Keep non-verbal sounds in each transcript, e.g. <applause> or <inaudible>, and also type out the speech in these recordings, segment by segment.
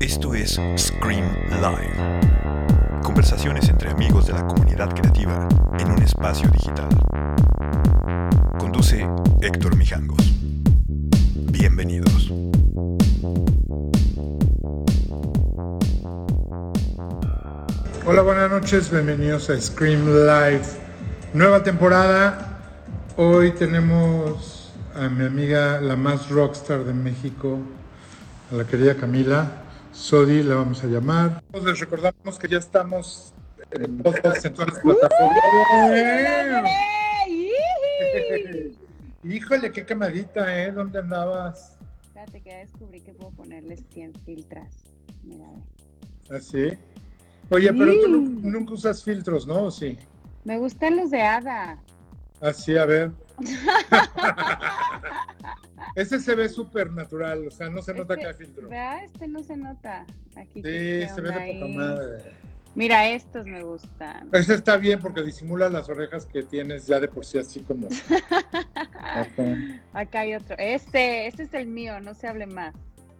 Esto es Scream Live. Conversaciones entre amigos de la comunidad creativa en un espacio digital. Conduce Héctor Mijangos. Bienvenidos. Hola, buenas noches, bienvenidos a Scream Live. Nueva temporada. Hoy tenemos a mi amiga, la más rockstar de México, a la querida Camila. Sodi, la vamos a llamar. Les recordamos que ya estamos en todas las plataformas. Híjole, qué camadita, ¿eh? ¿Dónde andabas? Espérate que ya descubrí que puedo ponerles 100 filtras. Mira. ¿Ah, sí? Oye, pero tú nunca usas filtros, ¿no? ¿O Sí. Me gustan los de hada. Así, a ver. <laughs> Ese se ve súper natural, o sea, no se nota que hay filtro. ¿Verdad? Este no se nota. Aquí Sí, ¿qué se ve de poca madre. Mira, estos me gustan. Ese está bien porque disimula las orejas que tienes ya de por sí así como. <laughs> Acá hay otro. Este, este es el mío, no se hable más.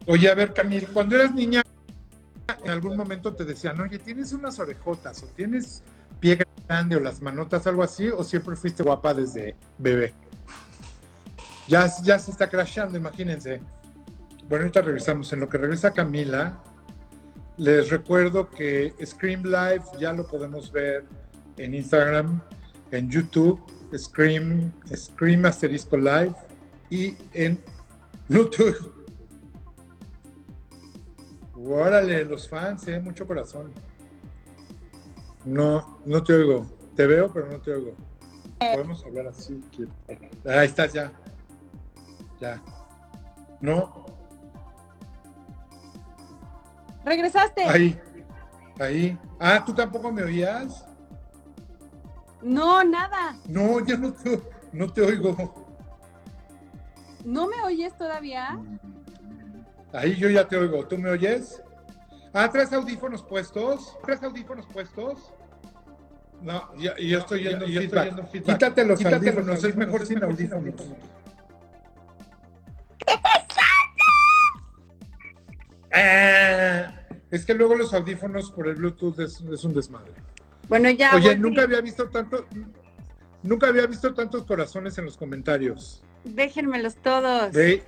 Oye, a ver, Camil, cuando eras niña, en algún momento te decían, oye, tienes unas orejotas o tienes pie grande o las manotas, algo así, o siempre fuiste guapa desde bebé. Ya, ya se está crashando, imagínense. Bueno, ahorita regresamos. En lo que regresa Camila, les recuerdo que Scream Live ya lo podemos ver en Instagram, en YouTube, Scream, Scream Asterisco Live y en YouTube. <laughs> Órale, los fans, eh, mucho corazón. No, no te oigo. Te veo, pero no te oigo. Podemos hablar así. que- Ahí estás ya. Ya. No, ¿Regresaste? ahí. Ahí. Ah, ¿tú tampoco me oías? No, nada. No, ya no te, no te oigo. ¿No me oyes todavía? Ahí yo ya te oigo. ¿Tú me oyes? Ah, ¿traes audífonos puestos? ¿Traes audífonos puestos? No, yo estoy yendo, yo estoy yendo feedback. Quítate los Quítate los audífonos, es audífonos, mejor es sin mejor sin audífonos. Ah, es que luego los audífonos por el Bluetooth es, es un desmadre. Bueno, ya. Oye, nunca había visto tanto, nunca había visto tantos corazones en los comentarios. Déjenmelos todos. Ve,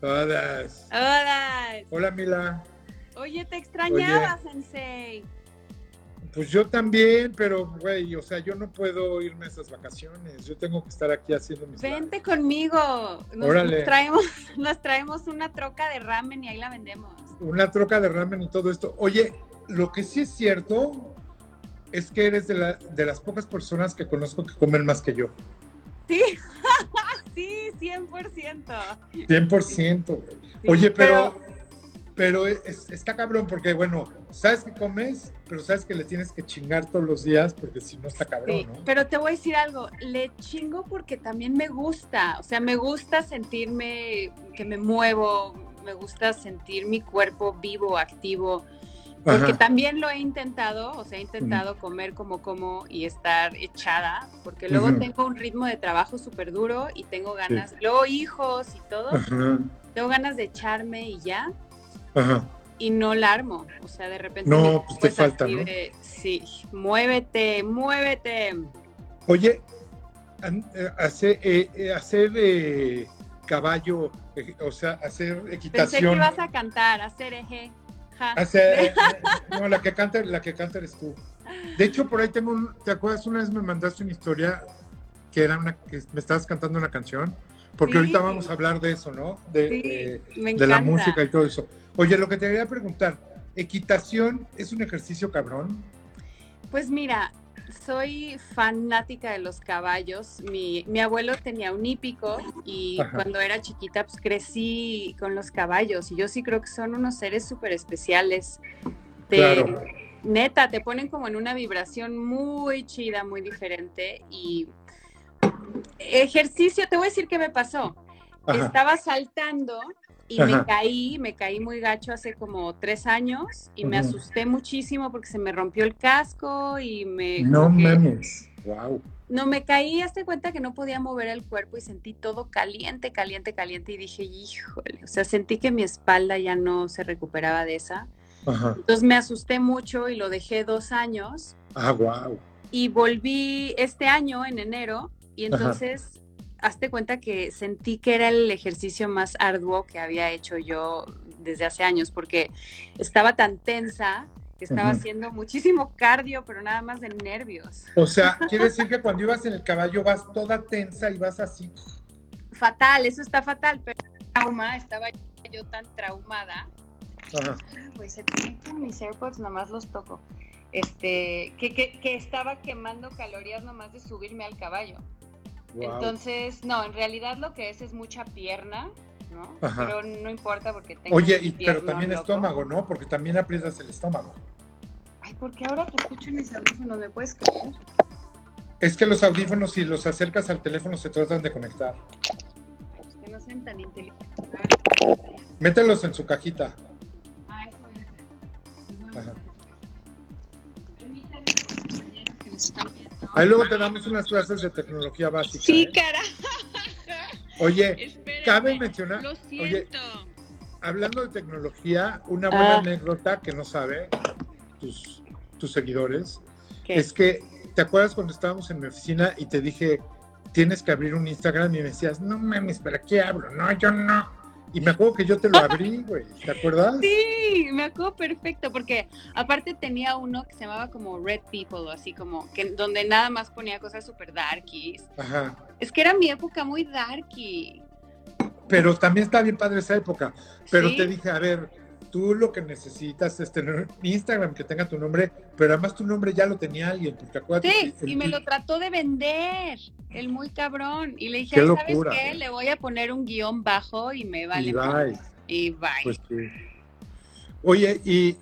todas. Hola. Hola, Mila. Oye, te extrañaba, Sensei. Pues yo también, pero güey, o sea, yo no puedo irme a esas vacaciones. Yo tengo que estar aquí haciendo mis Vente conmigo. Nos, Órale. nos traemos, <laughs> nos traemos una troca de ramen y ahí la vendemos. una troca de ramen y todo esto. Oye, lo que sí es cierto es que eres de, la- de las pocas personas que conozco que comen más que yo. Sí, <laughs> sí, 100%. 100%. güey. Sí, Oye, pero, pero es- está cabrón porque, bueno, sabes que comes, pero sabes que le tienes que chingar todos los días porque si no está cabrón, Sí, ¿no? pero te voy a decir algo, le chingo porque también me gusta, o sea, me gusta sentirme que me muevo, me gusta sentir mi cuerpo vivo, activo, porque Ajá. también lo he intentado, o sea, he intentado comer como como y estar echada, porque luego tengo un ritmo de trabajo súper duro y tengo ganas, luego hijos y todo, tengo ganas de echarme y ya, ajá. y no la armo, o sea, de repente... No, pues te falta, ¿no? de, sí, muévete, muévete. Oye, eh, hacer, eh, eh, hacer eh, caballo, eh, o sea, hacer Pensé que equitación. ibas a cantar, hacer eje. Ja. Hacer, <laughs> no, la que canta, la que canta eres tú. De hecho, por ahí tengo un, ¿te acuerdas? Una vez me mandaste una historia que era una, que me estabas cantando una canción, porque Sí. ahorita vamos a hablar de eso, ¿no? De, Sí, de- la música y todo eso. Oye, lo que te quería preguntar, ¿equitación es un ejercicio cabrón? Pues mira, soy fanática de los caballos. Mi, mi abuelo tenía un hípico y Ajá. cuando era chiquita pues crecí con los caballos y yo sí creo que son unos seres súper especiales. Te- Claro. Neta, te ponen como en una vibración muy chida, muy diferente y ejercicio, te voy a decir qué me pasó. Ajá. Estaba saltando y Ajá. me caí, me caí muy gacho hace como tres años y me asusté muchísimo porque se me rompió el casco y me... No mames. Wow. No me caí, hazte cuenta que no podía mover el cuerpo y sentí todo caliente, caliente, caliente y dije, híjole, o sea, sentí que mi espalda ya no se recuperaba de esa. Ajá. Entonces me asusté mucho y lo dejé dos años Ah, wow. y volví este año en enero y Ajá. Hazte cuenta que sentí que era el ejercicio más arduo que había hecho yo desde hace años porque estaba tan tensa que estaba haciendo muchísimo cardio, pero nada más de nervios. O sea, quiere decir que cuando ibas en el caballo vas toda tensa y vas así. Fatal, eso está fatal, pero trauma, estaba yo tan traumada. Ajá. Pues se mis AirPods, nomás los toco. Este, que, que, que estaba quemando calorías nomás de subirme al caballo. Wow. Entonces, no, en realidad lo que es es mucha pierna, ¿no? Ajá. Pero no importa porque tengo Oye, y, pero también loco. estómago, ¿no? Porque también aprietas el estómago. Ay, porque ahora te escucho en mis audífonos, ¿me puedes creer? Es que los audífonos, si los acercas al teléfono, se tratan de conectar. Pues que no sean tan inteligentes. Mételos en su cajita. Ah, eso es. Ajá. Permítanme, que nos están. Ahí luego te damos unas clases de tecnología básica. Sí, ¿eh? cara. Oye, <laughs> Espérame. cabe mencionar, Lo oye, siento. hablando de tecnología, una buena Ah. anécdota que no sabe tus, tus seguidores ¿Qué? es que, ¿te acuerdas cuando estábamos en mi oficina y te dije, tienes que abrir un Instagram y me decías, no mames, ¿para qué abro? No, yo no. Y me acuerdo que yo te lo abrí, güey, ¿te acuerdas? Sí, me acuerdo perfecto, porque aparte tenía uno que se llamaba como Red People, o así como, que donde nada más ponía cosas súper darkies. Ajá. Es que era mi época muy darky. Pero también está bien padre esa época. Pero Sí. te dije, a ver, tú lo que necesitas es tener un Instagram que tenga tu nombre, pero además tu nombre ya lo tenía alguien, porque acuérdate. Sí, el- y me lo trató de vender, el muy cabrón. Y le dije, Qué "Ay, locura, ¿sabes qué? ¿eh? Le voy a poner un guion bajo y me vale. y madre". bye. Y bye. Pues sí. Oye, y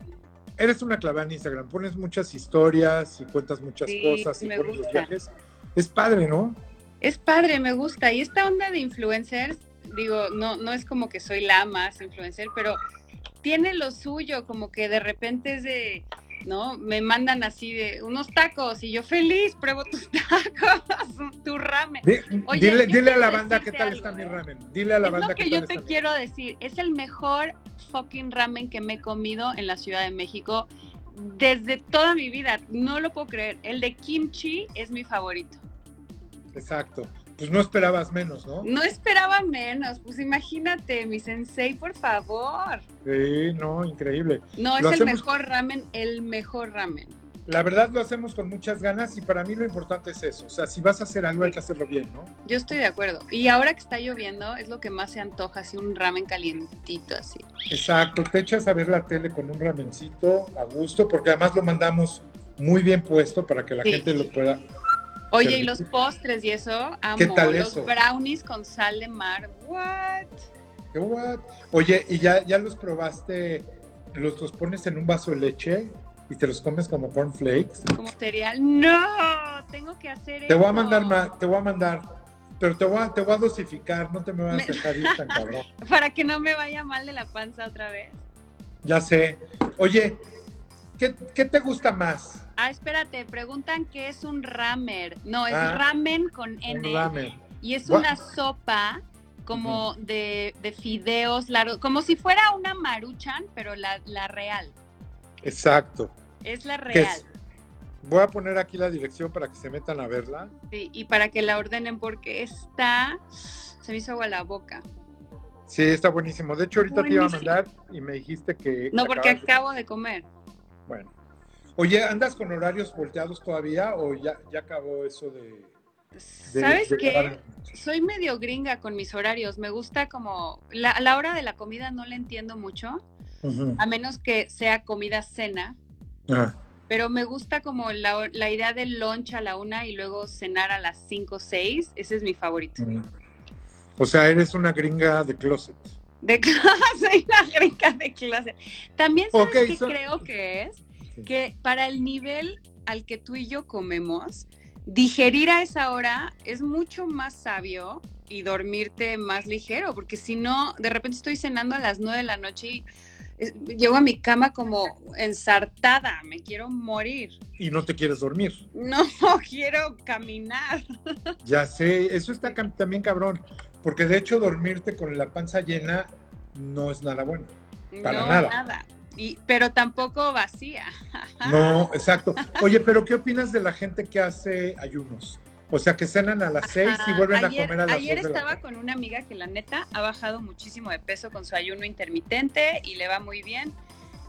eres una clavada en Instagram, pones muchas historias y cuentas muchas Sí, cosas y me pones los viajes. Es padre, ¿no? Es padre, me gusta. Y esta onda de influencers, digo, no, no es como que soy la más influencer, pero tiene lo suyo, como que de repente es de, ¿no? Me mandan así de unos tacos y yo feliz, pruebo tus <laughs> tacos, tu ramen. Oye, dile, dile a la banda qué tal algo, está mi ramen. Dile a la Es banda lo qué que yo tal te está quiero decir, es el mejor fucking ramen que me he comido en la Ciudad de México desde toda mi vida. No lo puedo creer. El de kimchi es mi favorito. Exacto. Pues no esperabas menos, ¿no? No esperaba menos, pues imagínate, mi sensei, por favor. Sí, no, increíble. No, es Lo el hacemos- mejor ramen, el mejor ramen. La verdad lo hacemos con muchas ganas y para mí lo importante es eso. O sea, si vas a hacer algo hay que hacerlo bien, ¿no? Yo estoy de acuerdo. Y ahora que está lloviendo, es lo que más se antoja, así un ramen calientito así. Exacto, te echas a ver la tele con un ramencito a gusto, porque además lo mandamos muy bien puesto para que la Sí. gente lo pueda. Oye, y los postres y eso, amo. ¿Qué tal los eso? brownies con sal de mar. What? ¿Qué what? Oye, ¿y ya, ya los probaste? Los, los pones en un vaso de leche y te los comes como cornflakes. Como cereal. No, tengo que hacer Te voy a mandar más, te voy a mandar, pero te voy a, te voy a dosificar, no te me vas a dejar ir tan cabrón. <laughs> Para que no me vaya mal de la panza otra vez. Ya sé. Oye, ¿qué, qué te gusta más? Ah, espérate, preguntan qué es un ramer. No, es Ah, ramen con N. ramen. Y es una sopa como de, de fideos largos, como si fuera una maruchan, pero la, la real. Exacto. Es la ¿Qué real. es? Voy a poner aquí la dirección para que se metan a verla. Sí, y para que la ordenen porque está... Se me hizo agua la boca. Sí, está buenísimo. De hecho, ahorita te iba a mandar y me dijiste que. No, porque de- acabo de comer. Bueno. Oye, ¿andas con horarios volteados todavía o ya, ya acabó eso de. de- ¿Sabes de qué? Soy medio gringa con mis horarios. Me gusta como... La, la hora de la comida no la entiendo mucho, a menos que sea comida-cena. Ah, Pero me gusta como la, la idea del lunch a la una y luego cenar a las cinco o seis. Ese es mi favorito. O sea, eres una gringa de closet. De <laughs> clase, soy una gringa de clase. También sabes Ok, qué so- creo que es Sí. que para el nivel al que tú y yo comemos, digerir a esa hora es mucho más sabio y dormirte más ligero, porque si no, de repente estoy cenando a las nueve de la noche y es- llego a mi cama como ensartada, me quiero morir. Y no te quieres dormir. No <laughs> quiero caminar. <laughs> Ya sé, eso está también cabrón. Porque de hecho dormirte con la panza llena no es nada bueno. Para no, nada. Y, pero tampoco vacía. No, exacto. Oye, pero ¿qué opinas de la gente que hace ayunos? O sea, que cenan a las seis y vuelven ayer, a comer a las Ayer la estaba con una amiga que la neta ha bajado muchísimo de peso con su ayuno intermitente y le va muy bien.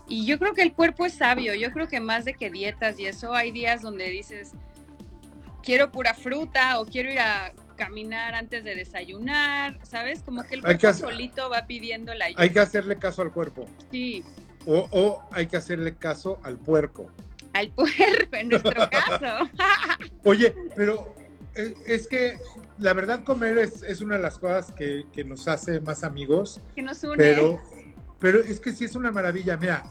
Y yo creo que el cuerpo es sabio. Yo creo que más de que dietas y eso, hay días donde dices, quiero pura fruta o quiero ir a caminar antes de desayunar, ¿sabes? Como que el que cuerpo hacer- solito va pidiendo la ayuda. Hay que hacerle caso al cuerpo. Sí, O, o hay que hacerle caso al puerco. al cuerpo, en nuestro <laughs> caso. Oye, pero eh, es que la verdad comer es, es una de las cosas que, que nos hace más amigos, que nos une. pero, pero es que sí es una maravilla. Mira,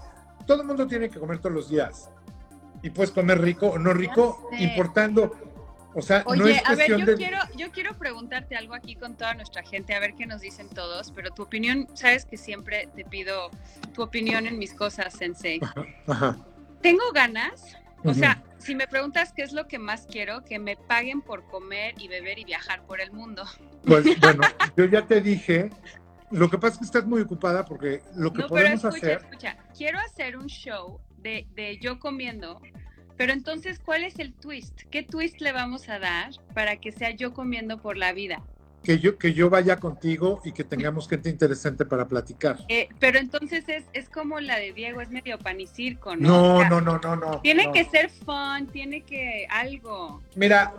todo el mundo tiene que comer todos los días. Y puedes comer rico o no rico, importando. O sea, Oye, no es a ver, yo, de... quiero, yo quiero preguntarte algo aquí con toda nuestra gente, a ver qué nos dicen todos, pero tu opinión, sabes que siempre te pido tu opinión en mis cosas, Sensei. Ajá. Tengo ganas, o sea, si me preguntas qué es lo que más quiero, que me paguen por comer y beber y viajar por el mundo. Pues <laughs> bueno, yo ya te dije, lo que pasa es que estás muy ocupada porque lo que No, pero podemos escucha, hacer... escucha, quiero hacer un show de, de yo comiendo, pero entonces, ¿cuál es el twist? ¿Qué twist le vamos a dar para que sea yo comiendo por la vida? que yo, que yo vaya contigo y que tengamos gente interesante para platicar. Eh, pero entonces es, es como la de Diego, es medio pan y circo, ¿no? O No, sea, no, no, no, no. Tiene no. que ser fun, tiene que algo. Mira,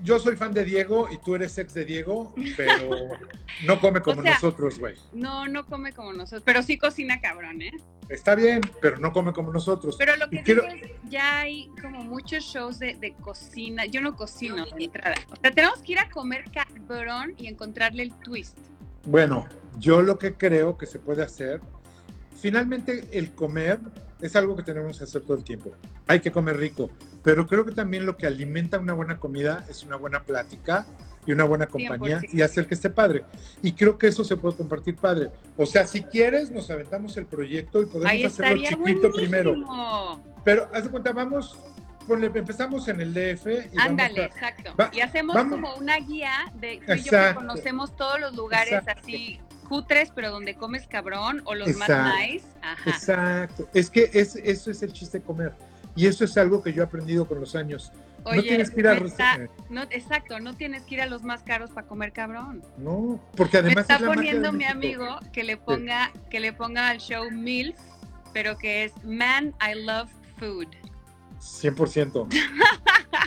yo soy fan de Diego y tú eres ex de Diego, pero <laughs> no come como O sea- nosotros, güey. No, no come como nosotros, pero sí cocina cabrón, ¿eh? Está bien, pero no come como nosotros. Pero lo Y que quiero- digo es, ya hay como muchos shows de, de cocina. Yo no cocino de entrada. O sea, tenemos que ir a comer cabrón y encontrarle el twist. Bueno, yo lo que creo que se puede hacer, finalmente el comer es algo que tenemos que hacer todo el tiempo. Hay que comer rico, pero creo que también lo que alimenta una buena comida es una buena plática y una buena compañía 100%. y hacer que esté padre. Y creo que eso se puede compartir padre. O sea, si quieres, nos aventamos el proyecto y podemos Ahí hacerlo chiquito buenísimo. primero. Pero haz de cuenta, vamos, ponle- empezamos en el DF y Ándale, a- exacto. Va- y hacemos vamos. como una guía de tú y yo que conocemos todos los lugares Exacto. así cutres, pero donde comes cabrón, o los Exacto. más nice. Ajá. Exacto. Es que es, eso es el chiste de comer. Y eso es algo que yo he aprendido con los años. no Oye, tienes que ir a me está- no, exacto, no tienes que ir a los más caros para comer cabrón. No, porque Me además está es la magia de poniendo mi amigo que le ponga, que le ponga al show MILF, pero que es Man, I Love Food. 100%.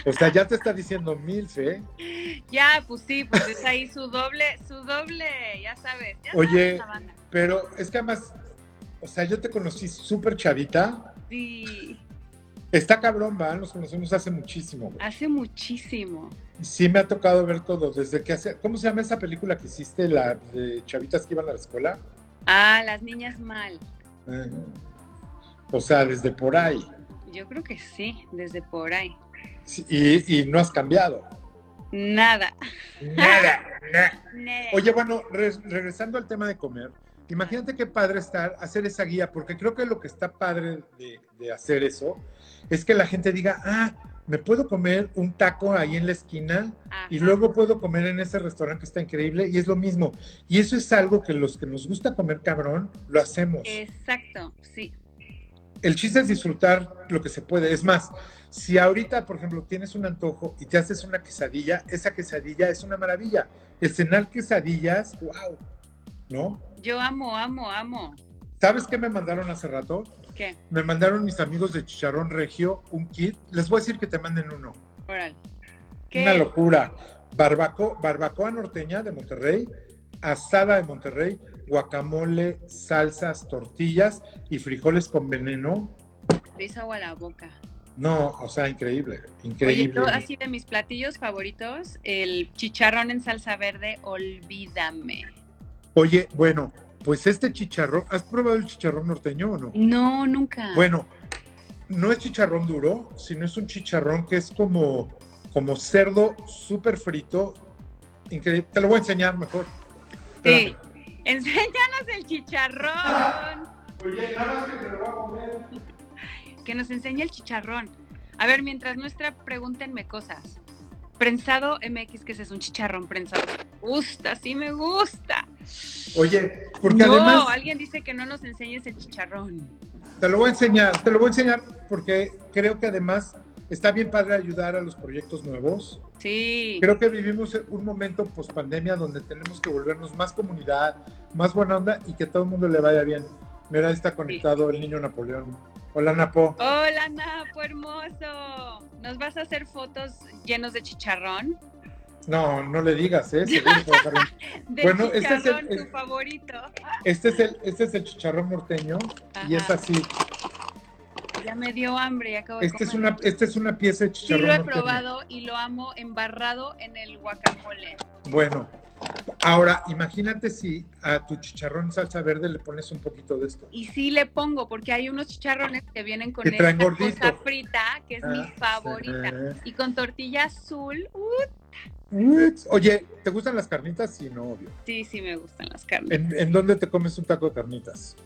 o sea, ya te está diciendo milf, ¿eh? Ya, pues sí, pues es ahí su doble, su doble, ya sabes. ya Oye. sabes. Pero es que además, o sea, yo te conocí súper chavita. Sí, Está cabrón, ¿va? Nos conocemos hace muchísimo. güey. hace muchísimo. Sí me ha tocado ver todo, desde que hace... ¿Cómo se llama esa película que hiciste, la de chavitas que iban a la escuela? Ah, las niñas mal. Eh, o sea, desde por ahí. Yo creo que sí, desde por ahí. Sí, y, y no has cambiado. Nada. Nada, <laughs> nada. Nada. Oye, bueno, re- regresando al tema de comer, imagínate qué padre estar, hacer esa guía, porque creo que lo que está padre de, de hacer eso es que la gente diga, ah, me puedo comer un taco ahí en la esquina y luego puedo comer en ese restaurante que está increíble y es lo mismo. Y eso es algo que los que nos gusta comer cabrón, lo hacemos. Exacto, sí. El chiste es disfrutar lo que se puede. Es más, si ahorita, por ejemplo, tienes un antojo y te haces una quesadilla, esa quesadilla es una maravilla. El cenar quesadillas, wow, ¿no? Yo amo, amo, amo. ¿Sabes qué me mandaron hace rato? ¿Qué? Me mandaron mis amigos de Chicharrón Regio un kit. Les voy a decir que te manden uno. Órale. Una ¿Qué? locura. Barbaco, barbacoa norteña de Monterrey, asada de Monterrey, guacamole, salsas, tortillas y frijoles con veneno. Me hizo agua a la boca. No, o sea, increíble, increíble. así de mis platillos favoritos, el chicharrón en salsa verde, olvídame. Oye, bueno, pues este chicharrón, ¿has probado el chicharrón norteño o no? No, nunca. Bueno, no es chicharrón duro, sino es un chicharrón que es como, como cerdo súper frito. Increíble. Te lo voy a enseñar mejor. sí. Espérame. Enséñanos el chicharrón. Oye, nada más que te lo voy a comer. Que nos enseñe el chicharrón. A ver, mientras nuestra, pregúntenme cosas. Prensado MX, que ese es un chicharrón prensado. Me gusta, sí me gusta. Oye, porque no, además alguien dice que no nos enseñes el chicharrón. te lo voy a enseñar, te lo voy a enseñar porque creo que además está bien padre ayudar a los proyectos nuevos. Sí. Creo que vivimos un momento post pandemia donde tenemos que volvernos más comunidad, más buena onda y que todo el mundo le vaya bien. Mira, ahí está conectado el niño Napoleón. Hola, Napo. Hola, Napo, hermoso. ¿Nos vas a hacer fotos llenos de chicharrón? No, no le digas, ¿eh? <laughs> De Bueno, este es el- tu favorito. Este es el, este es el chicharrón norteño y es así. Ya me dio hambre y acabo de Este es una, esta es una pieza de Sí chicharrón lo he probado y lo amo embarrado en el guacamole. Bueno, ahora imagínate si a tu chicharrón salsa verde le pones un poquito de esto. Y sí le pongo, porque hay unos chicharrones que vienen con Que esta gordito. cosa frita, que es mi Ah, favorita. sí. Y con tortilla azul, uh. Oye, ¿te gustan las carnitas? Sí, no, obvio. sí, sí me gustan las carnes. ¿En, en dónde te comes un taco de carnitas?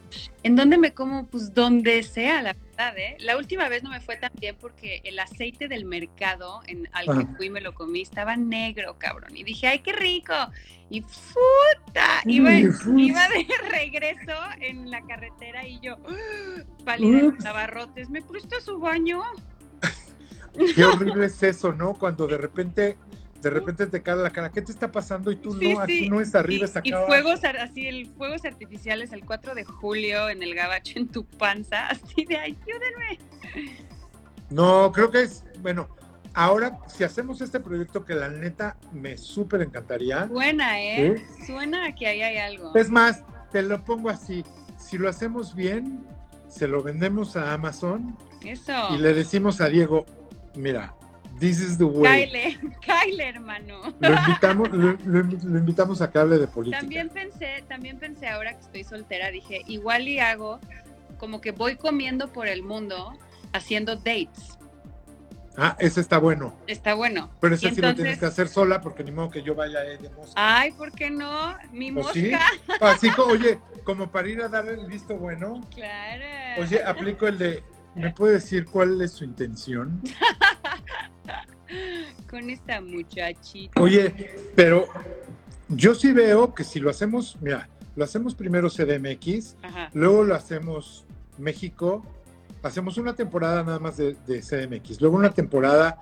¿En dónde me como? Pues donde sea, la verdad, ¿eh? La última vez no me fue tan bien porque el aceite del mercado en, al que fui me lo comí, estaba negro, cabrón. Y dije, ¡ay, qué rico! Y ¡puta! Iba, iba de <laughs> regreso en la carretera y yo, <gasps> pálida de Ups. abarrotes, ¿me presta su baño? <laughs> Qué horrible es eso, ¿no? Cuando de repente, de repente te cae la cara. ¿Qué te está pasando? Y tú Sí, no, aquí no es arriba, es acá y fuegos así, el fuegos artificiales el 4 de julio en el gabacho en tu panza, <laughs> así de ayúdenme. No, creo que es, bueno, ahora si hacemos este proyecto que la neta me súper encantaría. Buena, ¿eh? Suena a que ahí hay algo. Es más, te lo pongo así. Si lo hacemos bien, se lo vendemos a Amazon Eso. y le decimos a Diego, mira, this is the way. Kyle, Kyle, hermano. Lo invitamos, lo, lo invi- lo invitamos a que hable de política. También pensé, también pensé ahora que estoy soltera, dije, igual y hago como que voy comiendo por el mundo haciendo dates. Ah, ese está bueno. Está bueno. Pero ese sí lo tienes que hacer sola porque ni modo que yo vaya ahí de mosca. Ay, ¿por qué no? Mi mosca. sí. Así como, oye, como para ir a dar el visto bueno. Claro. Oye, aplico el de, ¿me puede decir cuál es su intención? <laughs> <laughs> Con esta muchachita. Oye, pero yo sí veo que si lo hacemos, mira, lo hacemos primero CDMX, Ajá. luego lo hacemos México, hacemos una temporada nada más de, de CDMX, luego una temporada,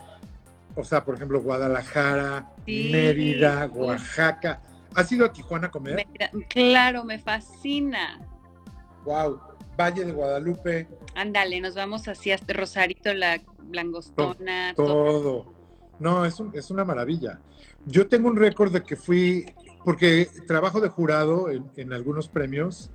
o sea, por ejemplo, Guadalajara, Sí. Mérida. Oaxaca. ¿Has ido a Tijuana a comer? Me- claro, me fascina. Wow. Valle de Guadalupe, Ándale, nos vamos así hasta Rosarito, la langostona. todo. todo. No, es, un- es una maravilla. Yo tengo un récord de que fui, porque trabajo de jurado en, en algunos premios.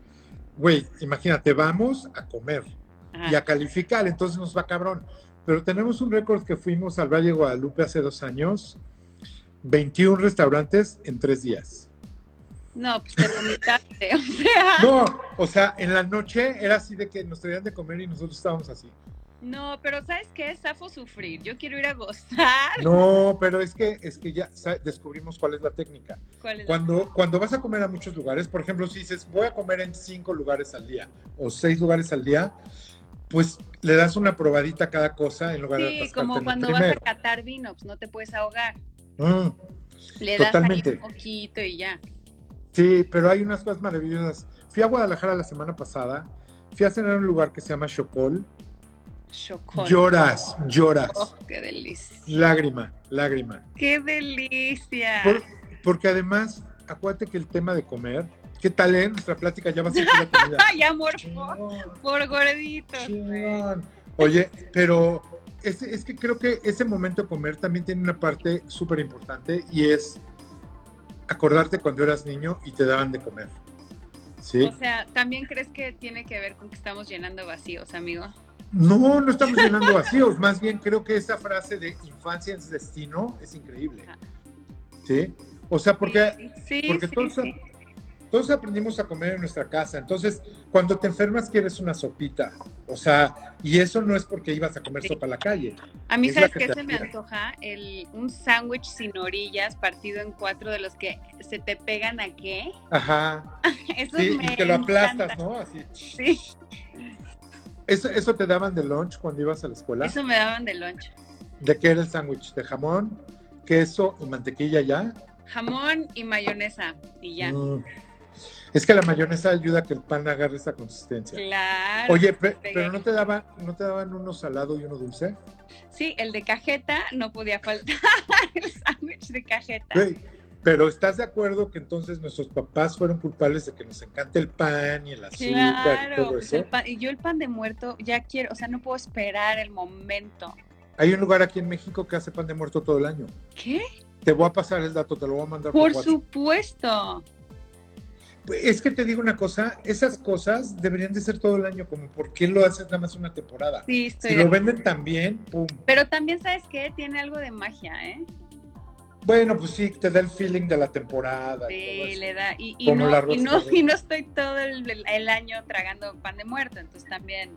Güey, imagínate, vamos a comer Ajá. y a calificar, entonces nos va cabrón. Pero tenemos un récord que fuimos al Valle de Guadalupe hace dos años, 21 restaurantes en tres días. No, pues te vomitaste, <laughs> o sea. No, o sea, en la noche era así de que nos traían de comer y nosotros estábamos así. No, pero ¿sabes qué? Zafo sufrir. Yo quiero ir a gozar. No, pero es que, es que ya descubrimos cuál es la técnica. ¿Cuál es la- Cuando, cuando vas a comer a muchos lugares, por ejemplo, si dices voy a comer en cinco lugares al día o seis lugares al día, pues le das una probadita a cada cosa en lugar de Sí, como cuando vas a catar vino, pues no te puedes ahogar. Mm, Le das Totalmente. ahí un poquito y ya. Sí, pero hay unas cosas maravillosas. Fui a Guadalajara la semana pasada, fui a cenar en un lugar que se llama Chocol. Chocolate. Lloras, lloras. Oh, qué delicia. Lágrima, lágrima. Qué delicia. Por- porque además, acuérdate que el tema de comer, ¿qué tal, eh? Nuestra plática ya va a ser pura comida. <laughs> Amor, por, por gordito. Oye, pero es, es que creo que ese momento de comer también tiene una parte súper importante y es acordarte cuando eras niño y te daban de comer. ¿Sí? O sea, ¿también crees que tiene que ver con que estamos llenando vacíos, amigo? No, no estamos llenando vacíos. Más bien creo que esa frase de infancia es destino es increíble. ¿Sí? O sea, porque, Sí, porque sí, todos, sí. Todos aprendimos a comer en nuestra casa. Entonces, cuando te enfermas quieres una sopita. O sea, y eso no es porque ibas a comer sopa a la calle. A mí, Es ¿sabes qué se me antoja? El, un sándwich sin orillas partido en cuatro de los que se te pegan a qué. Ajá. <laughs> Eso Sí, me y que lo aplastas, encanta. ¿no? Así. Sí, ¿Eso, ¿Eso te daban de lunch cuando ibas a la escuela? eso me daban de lunch. ¿De qué era el sándwich? ¿De jamón, queso y mantequilla ya? Jamón y mayonesa y ya. Mm. Es que la mayonesa ayuda a que el pan agarre esa consistencia. Claro. Oye, pe- pero no te daban, no te daban uno salado y uno dulce. Sí, el de cajeta no podía faltar. <laughs> el sándwich de cajeta. Pero ¿estás de acuerdo que entonces nuestros papás fueron culpables de que nos encanta el pan y el azúcar y Claro, todo pues eso? el pan- y yo el pan de muerto ya quiero, o sea, no puedo esperar el momento. Hay un lugar aquí en México que hace pan de muerto todo el año. ¿Qué? Te voy a pasar el dato, te lo voy a mandar Por WhatsApp. supuesto. Pues, Es que te digo una cosa, esas cosas deberían de ser todo el año, como ¿por qué lo haces nada más una temporada? Sí, estoy Si lo venden tan bien, pum. Pero también, ¿sabes qué? Tiene algo de magia, ¿eh? Bueno, pues sí, te da el feeling de la temporada. y todo Sí, eso. le da. Y, y no, la y, no, y no estoy todo el, el- el año tragando pan de muerto, entonces también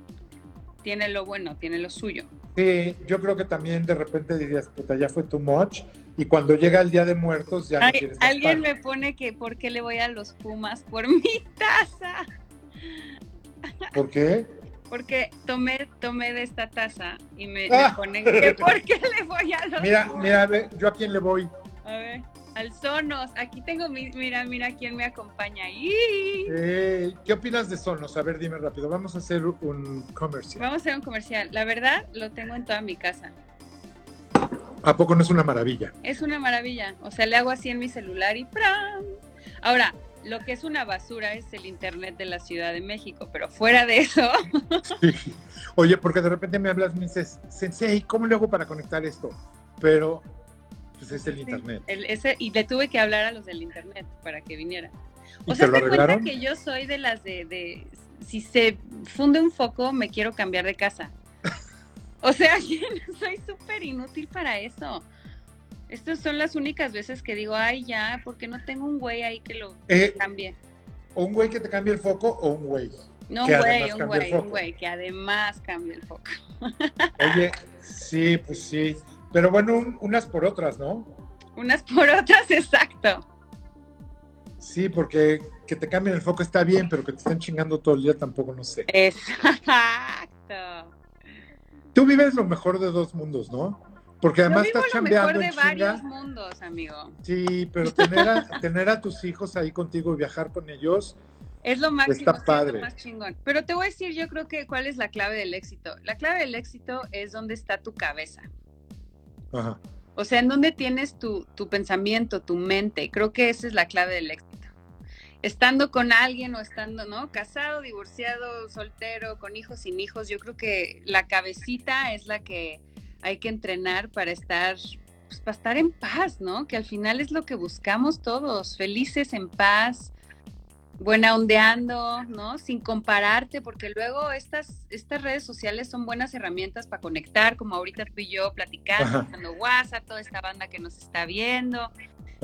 tiene lo bueno, tiene lo suyo. Sí, yo creo que también de repente dirías, puta, ya fue too much. Y cuando llega el Día de Muertos, ya no Ay, quieres más alguien me pone que por qué le voy a los Pumas por <laughs> mi taza. ¿Por qué? Porque tomé, tomé de esta taza y me, Ah. me ponen que <laughs> por qué le voy a los Mira, Pumas. mira, ve, yo a quién le voy. A ver, al Sonos. Aquí tengo mi, mira, mira quién me acompaña ahí. Eh, ¿Qué opinas de Sonos? A ver, dime rápido. Vamos a hacer un comercial. Vamos a hacer un comercial. La verdad, lo tengo en toda mi casa. ¿A poco no es una maravilla? Es una maravilla. O sea, le hago así en mi celular y ¡pram! Ahora, lo que es una basura es el internet de la Ciudad de México, pero fuera de eso, <laughs> Sí. Oye, porque de repente me hablas y me dices, Sensei, ¿cómo le hago para conectar esto? Pero, pues es el Sí, internet. el- ese, y le tuve que hablar a los del internet para que vinieran. ¿Y O sea, te lo te cuenta que yo soy de las de, de, si se funde un foco, me quiero cambiar de casa. O sea, <laughs> soy súper inútil para eso. Estas son las únicas veces que digo, ay, ya, porque no tengo un güey ahí que lo Eh, cambie. ¿O un güey que te cambie el foco o un güey? No, un güey, un güey, un güey, que además cambie el foco. Oye, sí, pues sí. Pero bueno, un- unas por otras, ¿no? Unas por otras, <laughs> exacto. Sí, porque que te cambien el foco está bien, pero que te estén chingando todo el día tampoco no sé. Exacto. Tú vives lo mejor de dos mundos, ¿no? Porque además estás lo mejor chambeando de en varios mundos, amigo. Sí, pero tener a, <laughs> tener a tus hijos ahí contigo y viajar con ellos, Es lo máximo, Está sí, es padre. lo más chingón. Pero te voy a decir, yo creo que cuál es la clave del éxito. La clave del éxito es dónde está tu cabeza. ajá. O sea, en dónde tienes tu, tu pensamiento, tu mente. Creo que esa es la clave del éxito. Estando con alguien o estando, ¿no? Casado, divorciado, soltero, con hijos, sin hijos, yo creo que la cabecita es la que hay que entrenar para estar, pues, para estar en paz, ¿no? Que al final es lo que buscamos todos, felices, en paz, buena ondeando, ¿no? Sin compararte, porque luego estas, estas redes sociales son buenas herramientas para conectar, como ahorita tú y yo platicando, usando WhatsApp, toda esta banda que nos está viendo,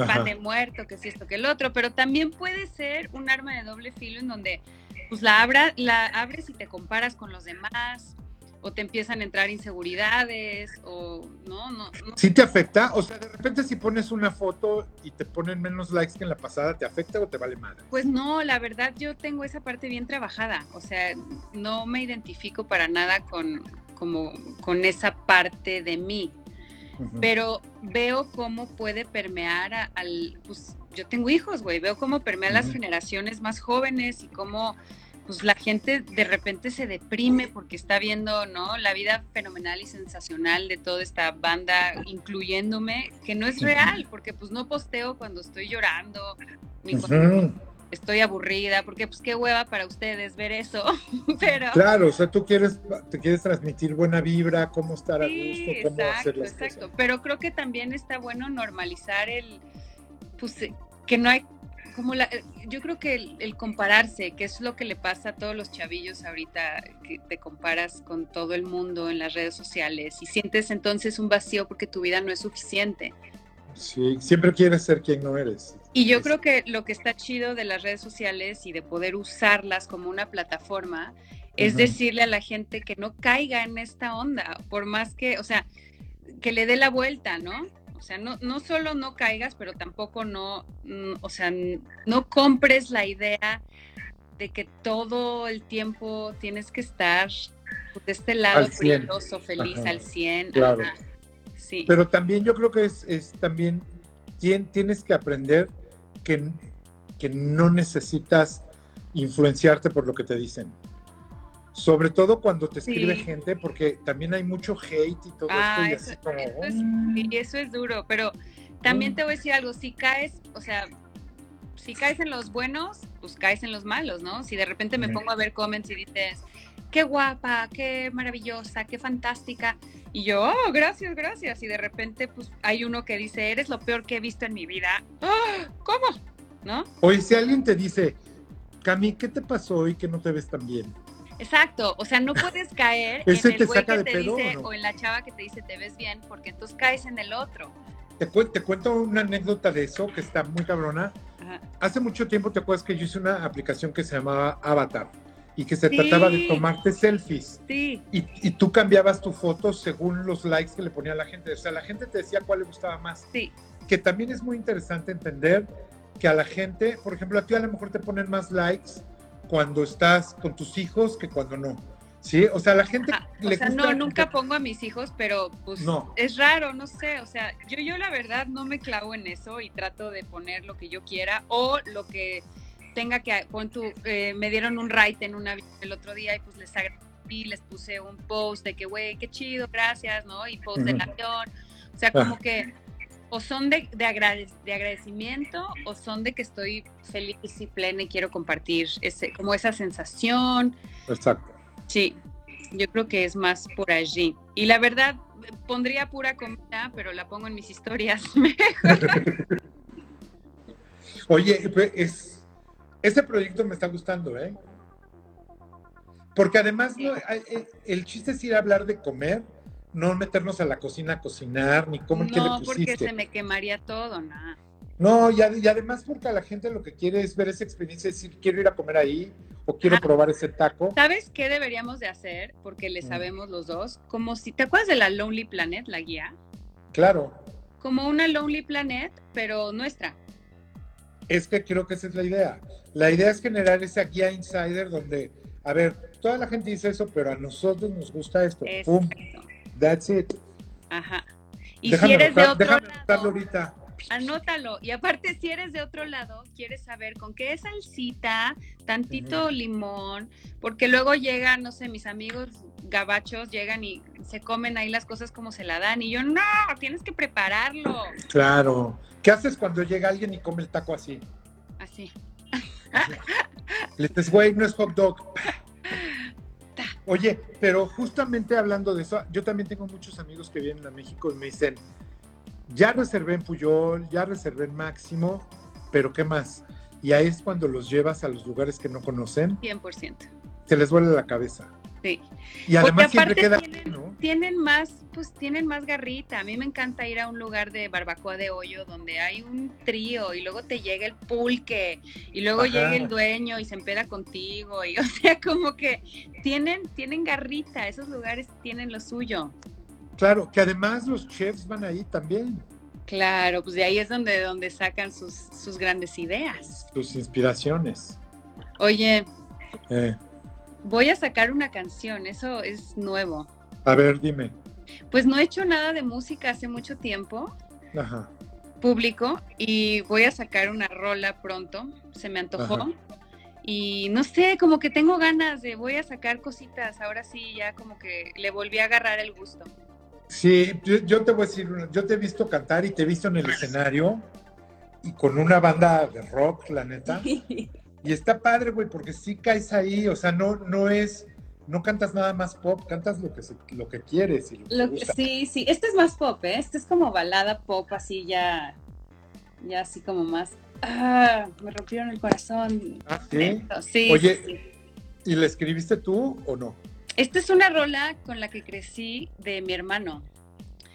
pan de muerto, que si esto, que el otro, pero también puede ser un arma de doble filo en donde pues la, abra, la abres y te comparas con los demás, o te empiezan a entrar inseguridades, o no, no, no ¿Sí te afecta? O sea, de repente si pones una foto y te ponen menos likes que en la pasada, ¿te afecta o te vale madre? Pues no, la verdad yo tengo esa parte bien trabajada, o sea, no me identifico para nada con, como, con esa parte de mí, Pero veo cómo puede permear a- al, pues yo tengo hijos, güey, veo cómo permea a las generaciones más jóvenes y cómo pues la gente de repente se deprime porque está viendo, ¿no? La vida fenomenal y sensacional de toda esta banda, incluyéndome, que no es real, porque pues no posteo cuando estoy llorando, ni cuando. Estoy aburrida, porque pues qué hueva para ustedes ver eso, <laughs> pero... Claro, o sea, tú quieres, te quieres transmitir buena vibra, cómo estar a Sí, gusto, cómo hacer exacto, las exacto. cosas. Pero creo que también está bueno normalizar el, pues, eh, que no hay, como la, eh, yo creo que el, el compararse, que es lo que le pasa a todos los chavillos ahorita, que te comparas con todo el mundo en las redes sociales y sientes entonces un vacío porque tu vida no es suficiente. Sí, siempre quieres ser quien no eres. Y yo Es- creo que lo que está chido de las redes sociales y de poder usarlas como una plataforma es decirle a la gente que no caiga en esta onda, por más que, o sea, que le dé la vuelta, ¿no? O sea, no, no solo no caigas, pero tampoco no, mm, o sea, no compres la idea de que todo el tiempo tienes que estar pues, de este lado Al 100. brilloso, feliz, Ajá. al 100. Claro. ajá. Sí. Pero también yo creo que es, es también tien- tienes que aprender que, que no necesitas influenciarte por lo que te dicen. Sobre todo cuando te escribe Sí. gente, porque también hay mucho hate y todo Ah, esto y eso, así como. eso es, "Mm". y eso es duro, pero también Mm. te voy a decir algo, si caes, o sea, si caes en los buenos, pues caes en los malos, ¿no? Si de repente me pongo a ver comments y dices, qué guapa, qué maravillosa, qué fantástica, y yo, oh, gracias, gracias, y de repente pues hay uno que dice, eres lo peor que he visto en mi vida, ¡Ah! ¿cómo? ¿No? Oye, si alguien te dice, Cami, ¿qué te pasó hoy que no te ves tan bien? Exacto, o sea, no puedes caer <laughs> ¿Ese en el te güey que de te pedo o dice, no? o en la chava que te dice, te ves bien, porque entonces caes en el otro. Te, cu- te cuento una anécdota de eso que está muy cabrona. Ajá. Hace mucho tiempo, ¿te acuerdas que yo hice una aplicación que se llamaba Avatar? Y que se Sí. trataba de tomarte selfies. Sí, Y, y tú cambiabas tu foto según los likes que le ponía la gente. O sea, la gente te decía cuál le gustaba más. sí. Que también es muy interesante entender que a la gente, por ejemplo, a ti a lo mejor te ponen más likes cuando estás con tus hijos que cuando no. ¿Sí? O sea, a la gente Ajá, O le sea, gusta no, que- nunca pongo a mis hijos, pero pues No. es raro, no sé, o sea, yo, yo la verdad no me clavo en eso y trato de poner lo que yo quiera o lo que tenga que, pon tú, eh, me dieron un ride en un avión el otro día y pues les agradecí, les puse un post de que, güey, qué chido, gracias, ¿no? Y post del Ujú. avión, o sea, como Ah. que o son de, de, agrade- de agradecimiento o son de que estoy feliz y plena y quiero compartir ese, como esa sensación. Exacto. Sí, yo creo que es más por allí. Y la verdad, pondría pura comida, pero la pongo en mis historias. <laughs> Oye, pues, es, ese proyecto me está gustando, ¿eh? Porque además no, hay- el, chiste es ir a hablar de comer, no meternos a la cocina a cocinar, ni cómo qué le no, porque pusiste. se me quemaría todo, nada. No, y, ad- y además porque a la gente lo que quiere es ver esa experiencia, decir, quiero ir a comer ahí o quiero Ah. probar ese taco. ¿Sabes qué deberíamos de hacer? Porque le Mm. sabemos los dos. Como si, ¿te acuerdas de la Lonely Planet, la guía? Claro, Como una Lonely Planet, pero nuestra. Es que creo que esa es la idea. La idea es generar esa guía insider donde, a ver, toda la gente dice eso, pero a nosotros nos gusta esto. ¡Pum! That's it. Ajá. Y déjame si eres de otro déjame anotarlo lado, ahorita. Anótalo. Y aparte, si eres de otro lado, quieres saber con qué salsita, tantito limón, porque luego llegan, no sé, mis amigos gabachos llegan y se comen ahí las cosas como se la dan. Y yo, no, tienes que prepararlo. Claro. ¿Qué haces cuando llega alguien y come el taco así? Así. <laughs> Le dices, güey, no es hot dog. Oye, pero justamente hablando de eso, yo también tengo muchos amigos que vienen a México y me dicen, ya reservé en Puyol, ya reservé en Máximo, pero ¿qué más? Y ahí es cuando los llevas a los lugares que no conocen, 100%. se les vuelve la cabeza. Sí. Y además Porque siempre aparte queda, tienen, ¿no? tienen más, pues tienen más garrita. A mí me encanta ir a un lugar de barbacoa de hoyo donde hay un trío y luego te llega el pulque y luego Ajá. llega el dueño y se empeda contigo y <laughs> o sea, como que tienen tienen garrita, esos lugares tienen lo suyo. Claro, que además los chefs van ahí también, Claro, pues de ahí es donde donde sacan sus sus grandes ideas. sus inspiraciones. Oye, Eh, voy a sacar una canción, eso es nuevo. a ver, dime. Pues no he hecho nada de música hace mucho tiempo. Ajá. público y voy a sacar una rola pronto, se me antojó. Ajá. Y no sé, como que tengo ganas de, voy a sacar cositas, ahora sí, ya como que le volví a agarrar el gusto. Sí, yo, yo te voy a decir, yo te he visto cantar y te he visto en el escenario y con una banda de rock, la neta. <laughs> Y está padre, güey, porque sí caes ahí, o sea, no, no es, no cantas nada más pop, cantas lo que, se- lo que quieres y lo que Lo- gusta. sí, sí, este es más pop, ¿eh? Este es como balada pop, así ya, ya así como más... Ah, me rompieron el corazón. Ah, ¿sí? Sí, Oye. sí, sí. ¿Y la escribiste tú o no? Esta es una rola con la que crecí de mi hermano.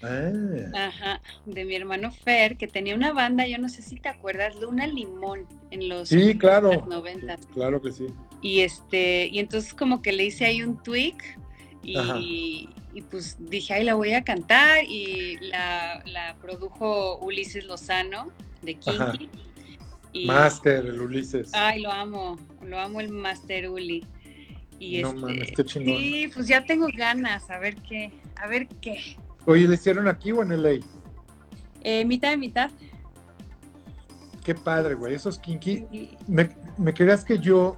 Ah, Ajá, de mi hermano Fer, que tenía una banda, yo no sé si te acuerdas, Luna Limón, en los sí, claro. 90. Claro que sí. Y este, y entonces como que le hice ahí un tweak y, y pues dije, ay, la voy a cantar y la, la produjo Ulises Lozano de. Kinky. Y, Master, el Ulises. Ay, lo amo, lo amo el Master Uli. Y no este, mames, qué chingón. sí, pues ya tengo ganas, a ver qué, a ver qué. Oye, ¿le hicieron aquí o en LA? Eh, mitad de mitad. Qué padre, güey. Esos kinky. ¿Me, me creas que yo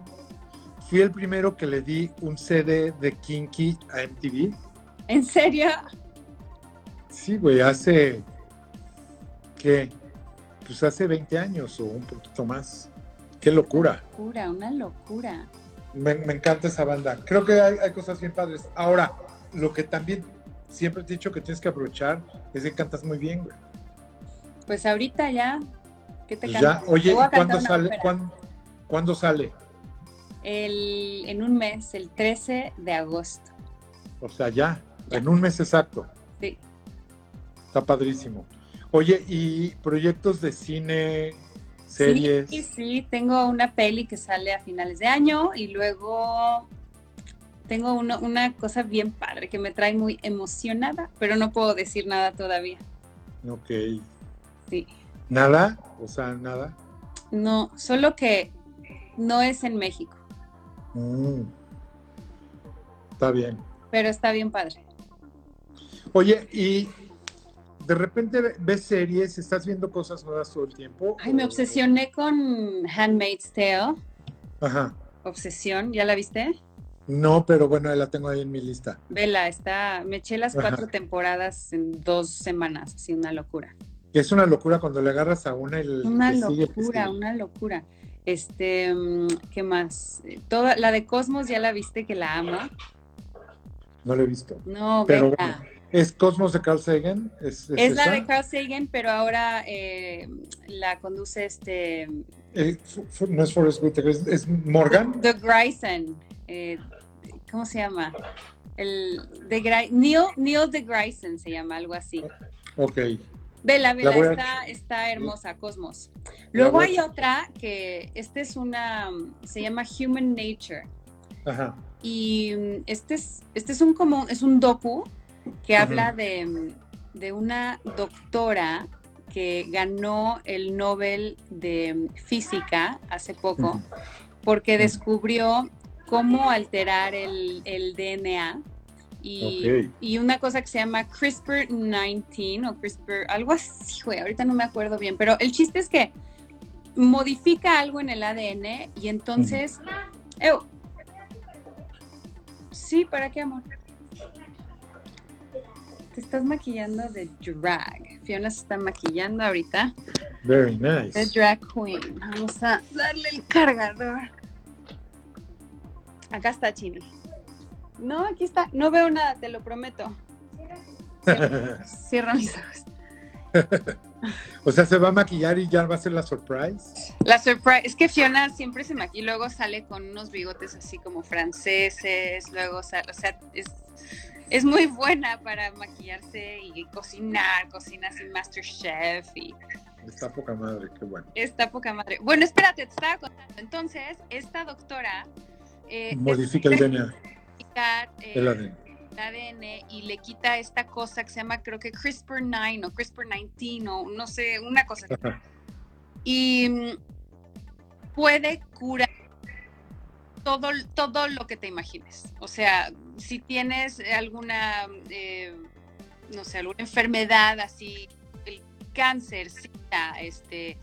fui el primero que le di un CD de kinky a MTV? ¿En serio? Sí, güey, hace. ¿Qué? Pues hace 20 años o un poquito más. Qué locura. Locura, una locura. Me, me encanta esa banda. Creo que hay, hay cosas bien padres. Ahora, lo que también siempre te he dicho que tienes que aprovechar es que cantas muy bien, güey. Pues ahorita ya. ¿Qué te Pues ya, oye, ¿y ¿cuándo sale? ¿Cuándo, cuándo sale? El, en un mes, el 13 de agosto. O sea, ya, en un mes exacto. Sí. Está padrísimo. Oye, ¿y proyectos de cine, series? Sí, sí, tengo una peli que sale a finales de año y luego tengo uno- una cosa bien padre que me trae muy emocionada, pero no puedo decir nada todavía. Ok. Sí. ¿Nada? O sea, nada. No, solo que no es en México, Mm. Está bien. pero está bien padre. Oye, y de repente ve- ves series, estás viendo cosas nuevas todo el tiempo. Ay, me obsesioné con Handmaid's Tale. Ajá. Obsesión, ¿ya la viste? No, pero bueno, la tengo ahí en mi lista. Vela, está, me eché las Ajá. cuatro temporadas en dos semanas, así una locura. Es una locura cuando le agarras a una y Una que sigue, que locura, sigue. una locura. Este, mm, ¿qué más? Toda la de Cosmos ya la viste que la amo. No lo he visto. No, Pero bueno, ¿Es Cosmos de Carl Sagan? ¿Es, es Es la de Carl Sagan, pero ahora eh, la conduce este Eh, no es Forrest Whitaker, es, es Morgan. The Grayson. Eh, ¿Cómo se llama? El de Gra- Neil, Neil de Grayson se llama, algo así. Ok. Vela, vela, a- está, está hermosa, Cosmos. Luego hay otra que, esta es una, se llama Human Nature. Ajá. Y mm, este es, este es un como, es un docu que habla de, mm, de una doctora que ganó el Nobel de mm, Física hace poco porque descubrió cómo alterar el, el DNA y, una cosa que se llama CRISPR-19 o CRISPR, algo así, güey, ahorita no me acuerdo bien, pero el chiste es que modifica algo en el ADN y entonces... ¡Ew! Sí, ¿para qué, amor? Te estás maquillando de drag. Fiona se está maquillando ahorita Very de nice. drag queen. Vamos a darle el cargador. Acá está Chini. No, aquí está. No veo nada, te lo prometo. Cierra, <laughs> cierra mis ojos. <laughs> o sea, se va a maquillar y ya va a ser la surprise. La surprise, es que Fiona siempre se maquilla y luego sale con unos bigotes así como franceses, luego sale, o sea, es, es muy buena para maquillarse y cocinar, cocina sin Masterchef y Está poca madre, qué bueno. está poca madre. Bueno, espérate, te estaba contando. Entonces, esta doctora eh, Modifica el DNA, eh, el ADN. el ADN y le quita esta cosa que se llama creo que CRISPR-9 o CRISPR-19 o no sé, una cosa. así. Ajá. Y mm, puede curar todo, todo lo que te imagines. O sea, si tienes alguna, eh, no sé, alguna enfermedad así, el cáncer, este,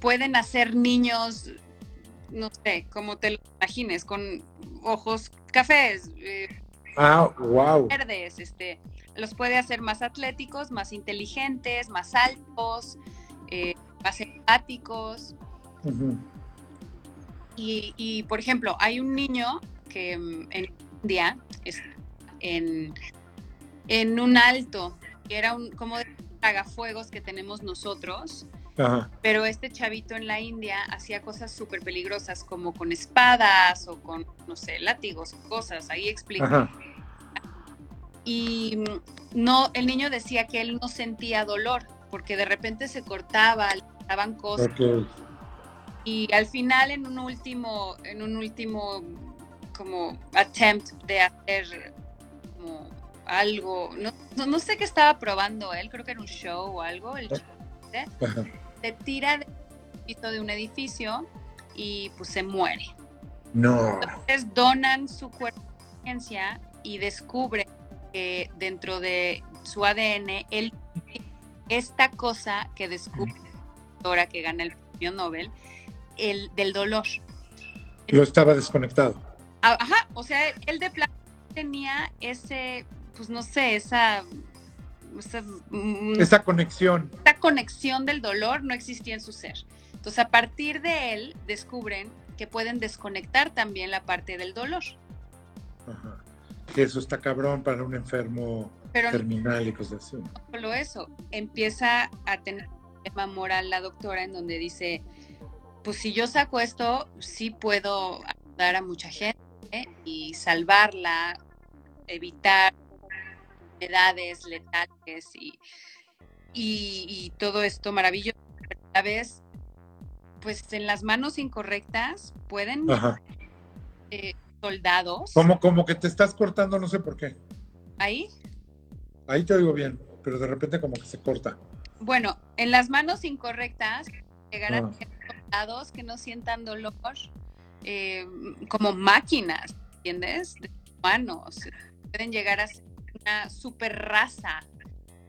pueden hacer niños, no sé, como te lo imagines, con ojos cafés, eh, Ah, wow. verdes, este, los puede hacer más atléticos, más inteligentes, más altos, eh, más empáticos. Y, y, por ejemplo, hay un niño que mm, en India en, en un alto, que era un como de tragafuegos que tenemos nosotros, Ajá. pero este chavito en la India hacía cosas súper peligrosas, como con espadas o con, no sé, látigos o cosas, ahí explica. Y mm, no, el niño decía que él no sentía dolor, porque de repente se cortaba, le daban cosas. Ok. Y al final en un último, en un último como attempt de hacer como algo, no, no, no sé qué estaba probando él, creo que era un show o algo, el Ajá. Se tira del piso de un edificio y pues se muere. No. Entonces donan su cuerpo a la ciencia y descubren que dentro de su ADN, él, esta cosa que descubre ahora que gana el premio Nobel, el del dolor. Lo estaba desconectado. Ah, Ajá, o sea, él de plano tenía ese, pues no sé, esa, esa, mm, Esa conexión. esta conexión del dolor no existía en su ser. Entonces, a partir de él, descubren que pueden desconectar también la parte del dolor. Ajá. Que eso está cabrón para un enfermo Pero no terminal y cosas así. solo eso, empieza a tener un tema moral la doctora en donde dice, pues si yo saco esto, sí puedo ayudar a mucha gente y salvarla, evitar enfermedades letales y, y, y todo esto maravilloso. Pero a la vez, pues en las manos incorrectas pueden eh, soldados Como, como que te estás cortando, no sé por qué. ahí. Ahí te oigo bien, pero de repente como que se corta. Bueno, en las manos incorrectas llegarán Ah. soldados que no sientan dolor eh, como máquinas, ¿entiendes? De humanos. Pueden llegar a ser una super raza.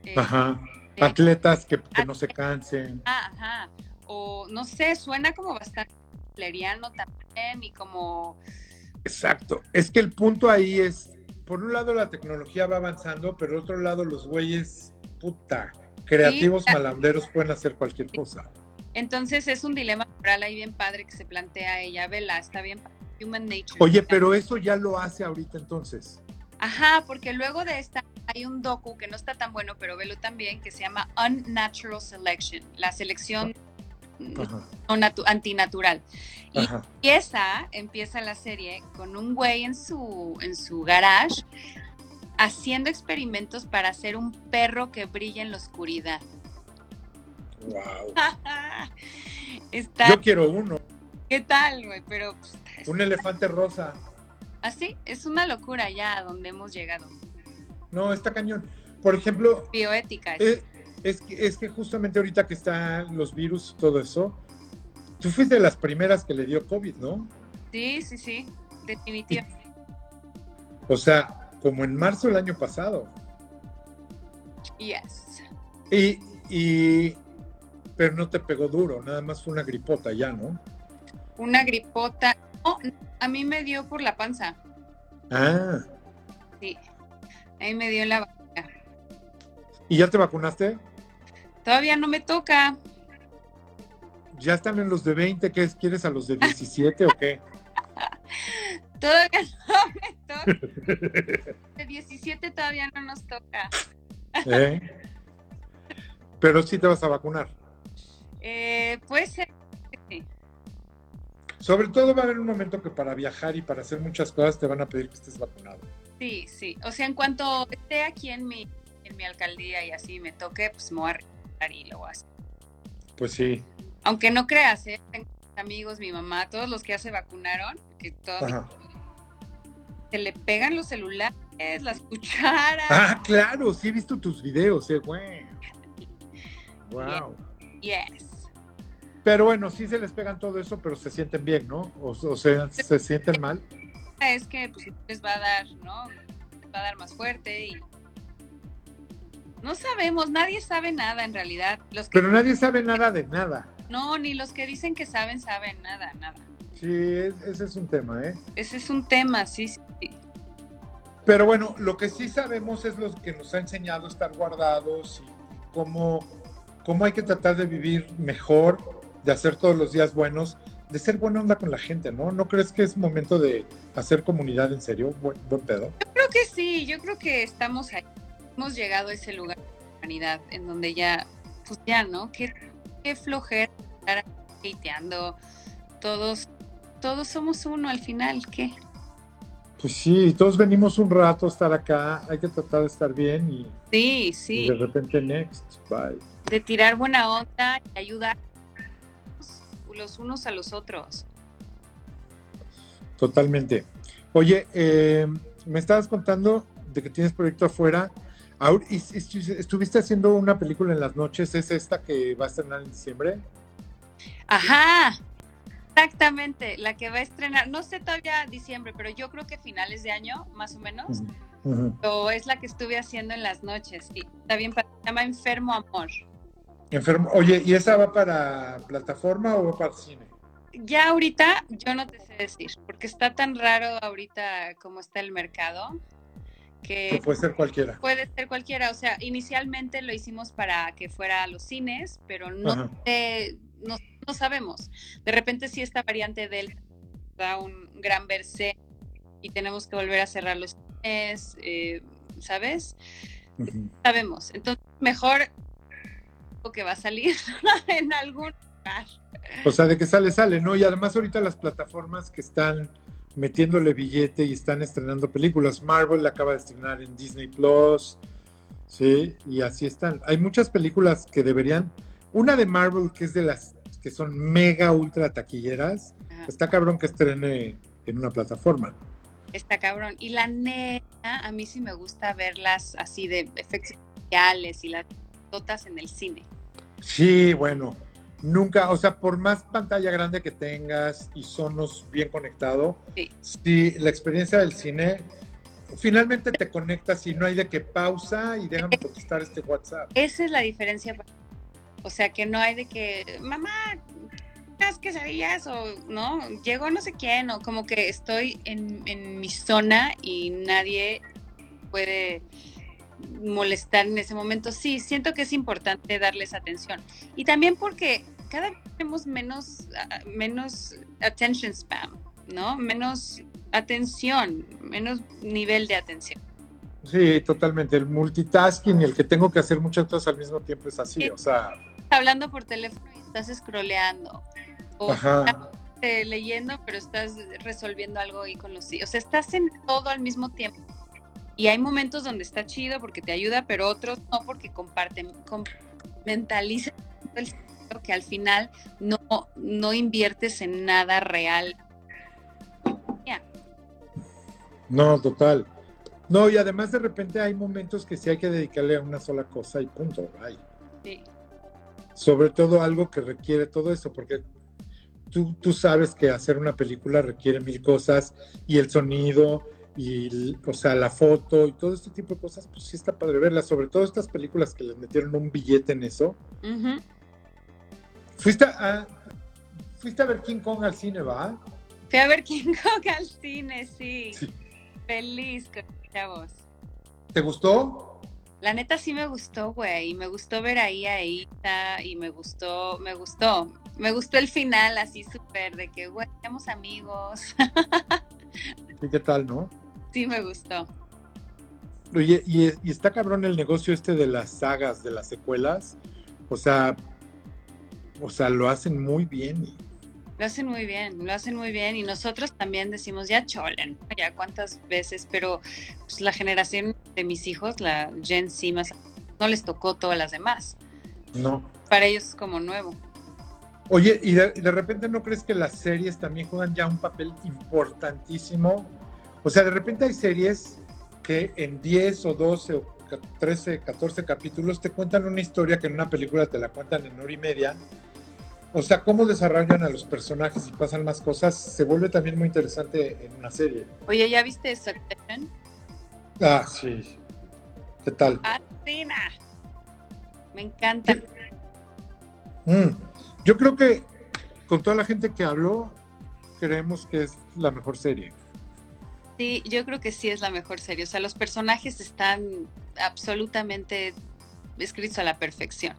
eh, Ajá. eh, Atletas que, que no se cansen. ah, ajá. O no sé, suena como bastante hitleriano también y como Exacto. Es que el punto ahí es, por un lado la tecnología va avanzando, pero por otro lado los güeyes, puta, creativos Sí. malandreros pueden hacer cualquier cosa. Entonces es un dilema moral ahí bien padre que se plantea ella, Vela, está bien, Human Nature. Oye, pero eso ya lo hace ahorita entonces. Ajá, porque luego de esta hay un docu que no está tan bueno, pero velo también, que se llama Unnatural Selection, la selección no natu- antinatural. Y Ajá. empieza, empieza la serie con un güey en su, en su garage haciendo experimentos para hacer un perro que brilla en la oscuridad. Wow. <laughs> Está, Yo quiero uno, ¿qué tal, güey? Pero pues, es- un elefante rosa. Así, es una locura ya a donde hemos llegado. No, está cañón. Por ejemplo, Bioética. es, es que, es que justamente ahorita que están los virus y todo eso, tú fuiste de las primeras que le dio COVID, ¿no? Sí, sí, sí, definitivamente. O sea, como en marzo del año pasado. Yes. Y, y, pero no te pegó duro, nada más fue una gripota ya, ¿no? Una gripota. No, a mí me dio por la panza. Ah, Sí. A mí me dio la barriga. ¿y ya te vacunaste? Todavía no me toca. ¿Ya están en los de 20? ¿Qué es? ¿Quieres a los de 17 o qué? <laughs> Todavía no me toca. De 17 todavía no nos toca. ¿Eh? Pero sí te vas a vacunar. Eh, puede ser. Sobre todo va a haber un momento que para viajar y para hacer muchas cosas te van a pedir que estés vacunado. Sí, sí. O sea, en cuanto esté aquí en mi, en mi alcaldía y así me toque, pues me voy a y lo voy a hacer. Pues sí. Aunque no creas, ¿eh? tengo amigos, mi mamá, todos los que ya se vacunaron, que Ajá. se le pegan los celulares, las cucharas. Ah, claro, sí he visto tus videos, eh, güey. <laughs> Wow. Yes. Pero bueno, sí se les pegan todo eso, pero se sienten bien, ¿no? O, o sea, se sienten mal. Es que pues, les va a dar, ¿no? Les va a dar más fuerte y. No sabemos, nadie sabe nada en realidad. Los que Pero nadie sabe nada de nada. no, ni los que dicen que saben, saben nada, nada. Sí, es- ese es un tema, ¿eh? Ese es un tema, sí, sí. Pero bueno, lo que sí sabemos es lo que nos ha enseñado estar guardados y cómo, cómo hay que tratar de vivir mejor, de hacer todos los días buenos, de ser buena onda con la gente, ¿no? ¿No crees que es momento de hacer comunidad en serio? Buen, buen pedo. Creo que sí, yo creo que estamos ahí. Hemos llegado a ese lugar de la humanidad en donde ya, pues ya, ¿no? Qué, qué flojera estar hateando. Todos, todos somos uno al final, ¿qué? Pues sí, todos venimos un rato a estar acá, hay que tratar de estar bien y, Sí, y de repente next, bye. De tirar buena onda y ayudar los unos a los otros. Totalmente. Oye, eh, me estabas contando de que tienes proyecto afuera. Ahora, ¿Estuviste haciendo una película en las noches? ¿Es esta que va a estrenar en diciembre? Ajá, exactamente, la que va a estrenar, no sé todavía diciembre, pero yo creo que finales de año, más o menos, o es la que estuve haciendo en las noches. Y está bien, se llama Enfermo Amor. Enfermo. Oye, ¿y esa va para plataforma o va para cine? Ya ahorita yo no te sé decir, porque está tan raro ahorita como está el mercado, Que que puede ser cualquiera. puede ser cualquiera. O sea, inicialmente lo hicimos para que fuera a los cines, pero no, no, no sabemos. De repente sí esta variante Delta da un gran verse y tenemos que volver a cerrar los cines, eh, ¿sabes? Sabemos. Entonces, mejor que va a salir <laughs> en algún lugar. O sea, de que sale, sale, ¿no? Y además ahorita las plataformas que están metiéndole billete y están estrenando películas. Marvel la acaba de estrenar en Disney Plus, sí, y así están. Hay muchas películas que deberían. Una de Marvel que es de las que son mega ultra taquilleras. Ajá. Está cabrón que estrene en una plataforma. Está cabrón. Y la neta, a mí sí me gusta verlas así de efectos especiales y las totas en el cine. Sí, bueno, nunca, o sea, por más pantalla grande que tengas y sonos bien conectado, Sí. sí, la experiencia del cine, finalmente te conectas y no hay de que pausa y déjame contestar este WhatsApp. Esa es la diferencia. O sea, que no hay de que, mamá, unas quesadillas o, ¿no? Llegó no sé quién o como que estoy en, en mi zona y nadie puede molestar en ese momento. Sí, siento que es importante darles atención. Y también porque cada vez tenemos menos, ah, menos attention spam, ¿no? Menos atención, menos nivel de atención. Sí, totalmente. El multitasking el que tengo que hacer muchas cosas al mismo tiempo es así, Sí. o sea, hablando por teléfono y estás scrolleando. O ajá. estás eh, leyendo, pero estás resolviendo algo ahí con los. O sea, estás en todo al mismo tiempo. Y hay momentos donde está chido porque te ayuda, pero otros no porque comparten, mentalizan el que al final no, no inviertes en nada real. No, total. No, y además de repente hay momentos que sí hay que dedicarle a una sola cosa y punto, bye. Sí. sobre todo algo que requiere todo eso, porque tú, tú sabes que hacer una película requiere mil cosas y el sonido y, o sea, la foto y todo este tipo de cosas, pues sí está padre verlas, sobre todo estas películas que les metieron un billete en eso. Fuiste a, fuiste a ver King Kong al cine, ¿va? Fui a ver King Kong al cine, sí. Sí. Feliz con chavos. ¿Te gustó? La neta sí me gustó, güey, y me gustó ver ahí a Ita, y me gustó, me gustó, me gustó el final así súper de que, güey, somos amigos, <laughs> ¿Y qué tal, no? Sí me gustó. Oye, y, y está cabrón el negocio este de las sagas, de las secuelas. O sea, o sea, lo hacen muy bien. Lo hacen muy bien, lo hacen muy bien, y nosotros también decimos, ya cholen, ya cuántas veces, pero pues, la generación de mis hijos, la Gen Z más, no les tocó todas las demás, No. para ellos es como nuevo. Oye, ¿y de, y de repente no crees que las series también juegan ya un papel importantísimo? O sea, de repente hay series que en 10 o 12 o ca- 13, 14 capítulos te cuentan una historia que en una película te la cuentan en hora y media. O sea, cómo desarrollan a los personajes y pasan más cosas, se vuelve también muy interesante en una serie. Oye, ¿ya viste Succession? Ah, sí. ¿Qué tal? Fascina. Me encanta. Mm, Yo creo que con toda la gente que habló, creemos que es la mejor serie. Sí, yo creo que sí es la mejor serie. O sea, los personajes están absolutamente escritos a la perfección.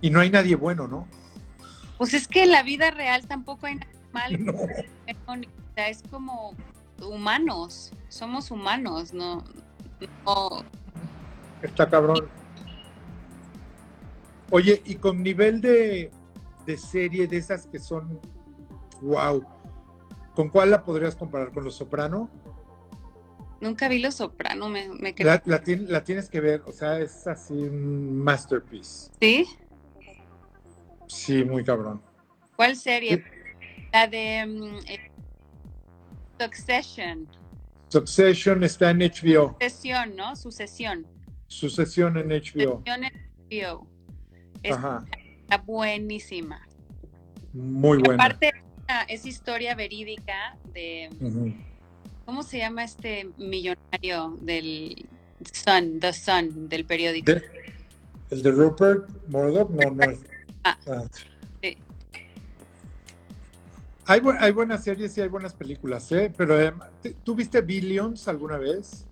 Y no hay nadie bueno, ¿no? Pues es que en la vida real tampoco hay nada malo. <laughs> No. es como humanos. Somos humanos, ¿no? no Está cabrón. Oye, y con nivel de, de serie de esas que son wow, ¿con cuál la podrías comparar? ¿Con Los Soprano? Nunca vi Los Soprano, me, me La, la, tien- la tienes que ver, o sea, es así un masterpiece. ¿Sí? Sí, muy cabrón. ¿Cuál serie? La de mm, eh, Succession. Succession está en HBO. Sucesión, ¿no? Sucesión. Sucesión en HBO. Sucesión en HBO. Es- Ajá. Está buenísima. Muy buena. Aparte, es historia verídica de. ¿Cómo se llama este millonario del Sun, The Sun, del periódico? De- ¿El de Rupert Murdoch? No, no. Ah. Ah. Sí. Hay, bu- hay buenas series y hay buenas películas, ¿eh? Pero eh, ¿te- ¿tú viste Billions alguna vez?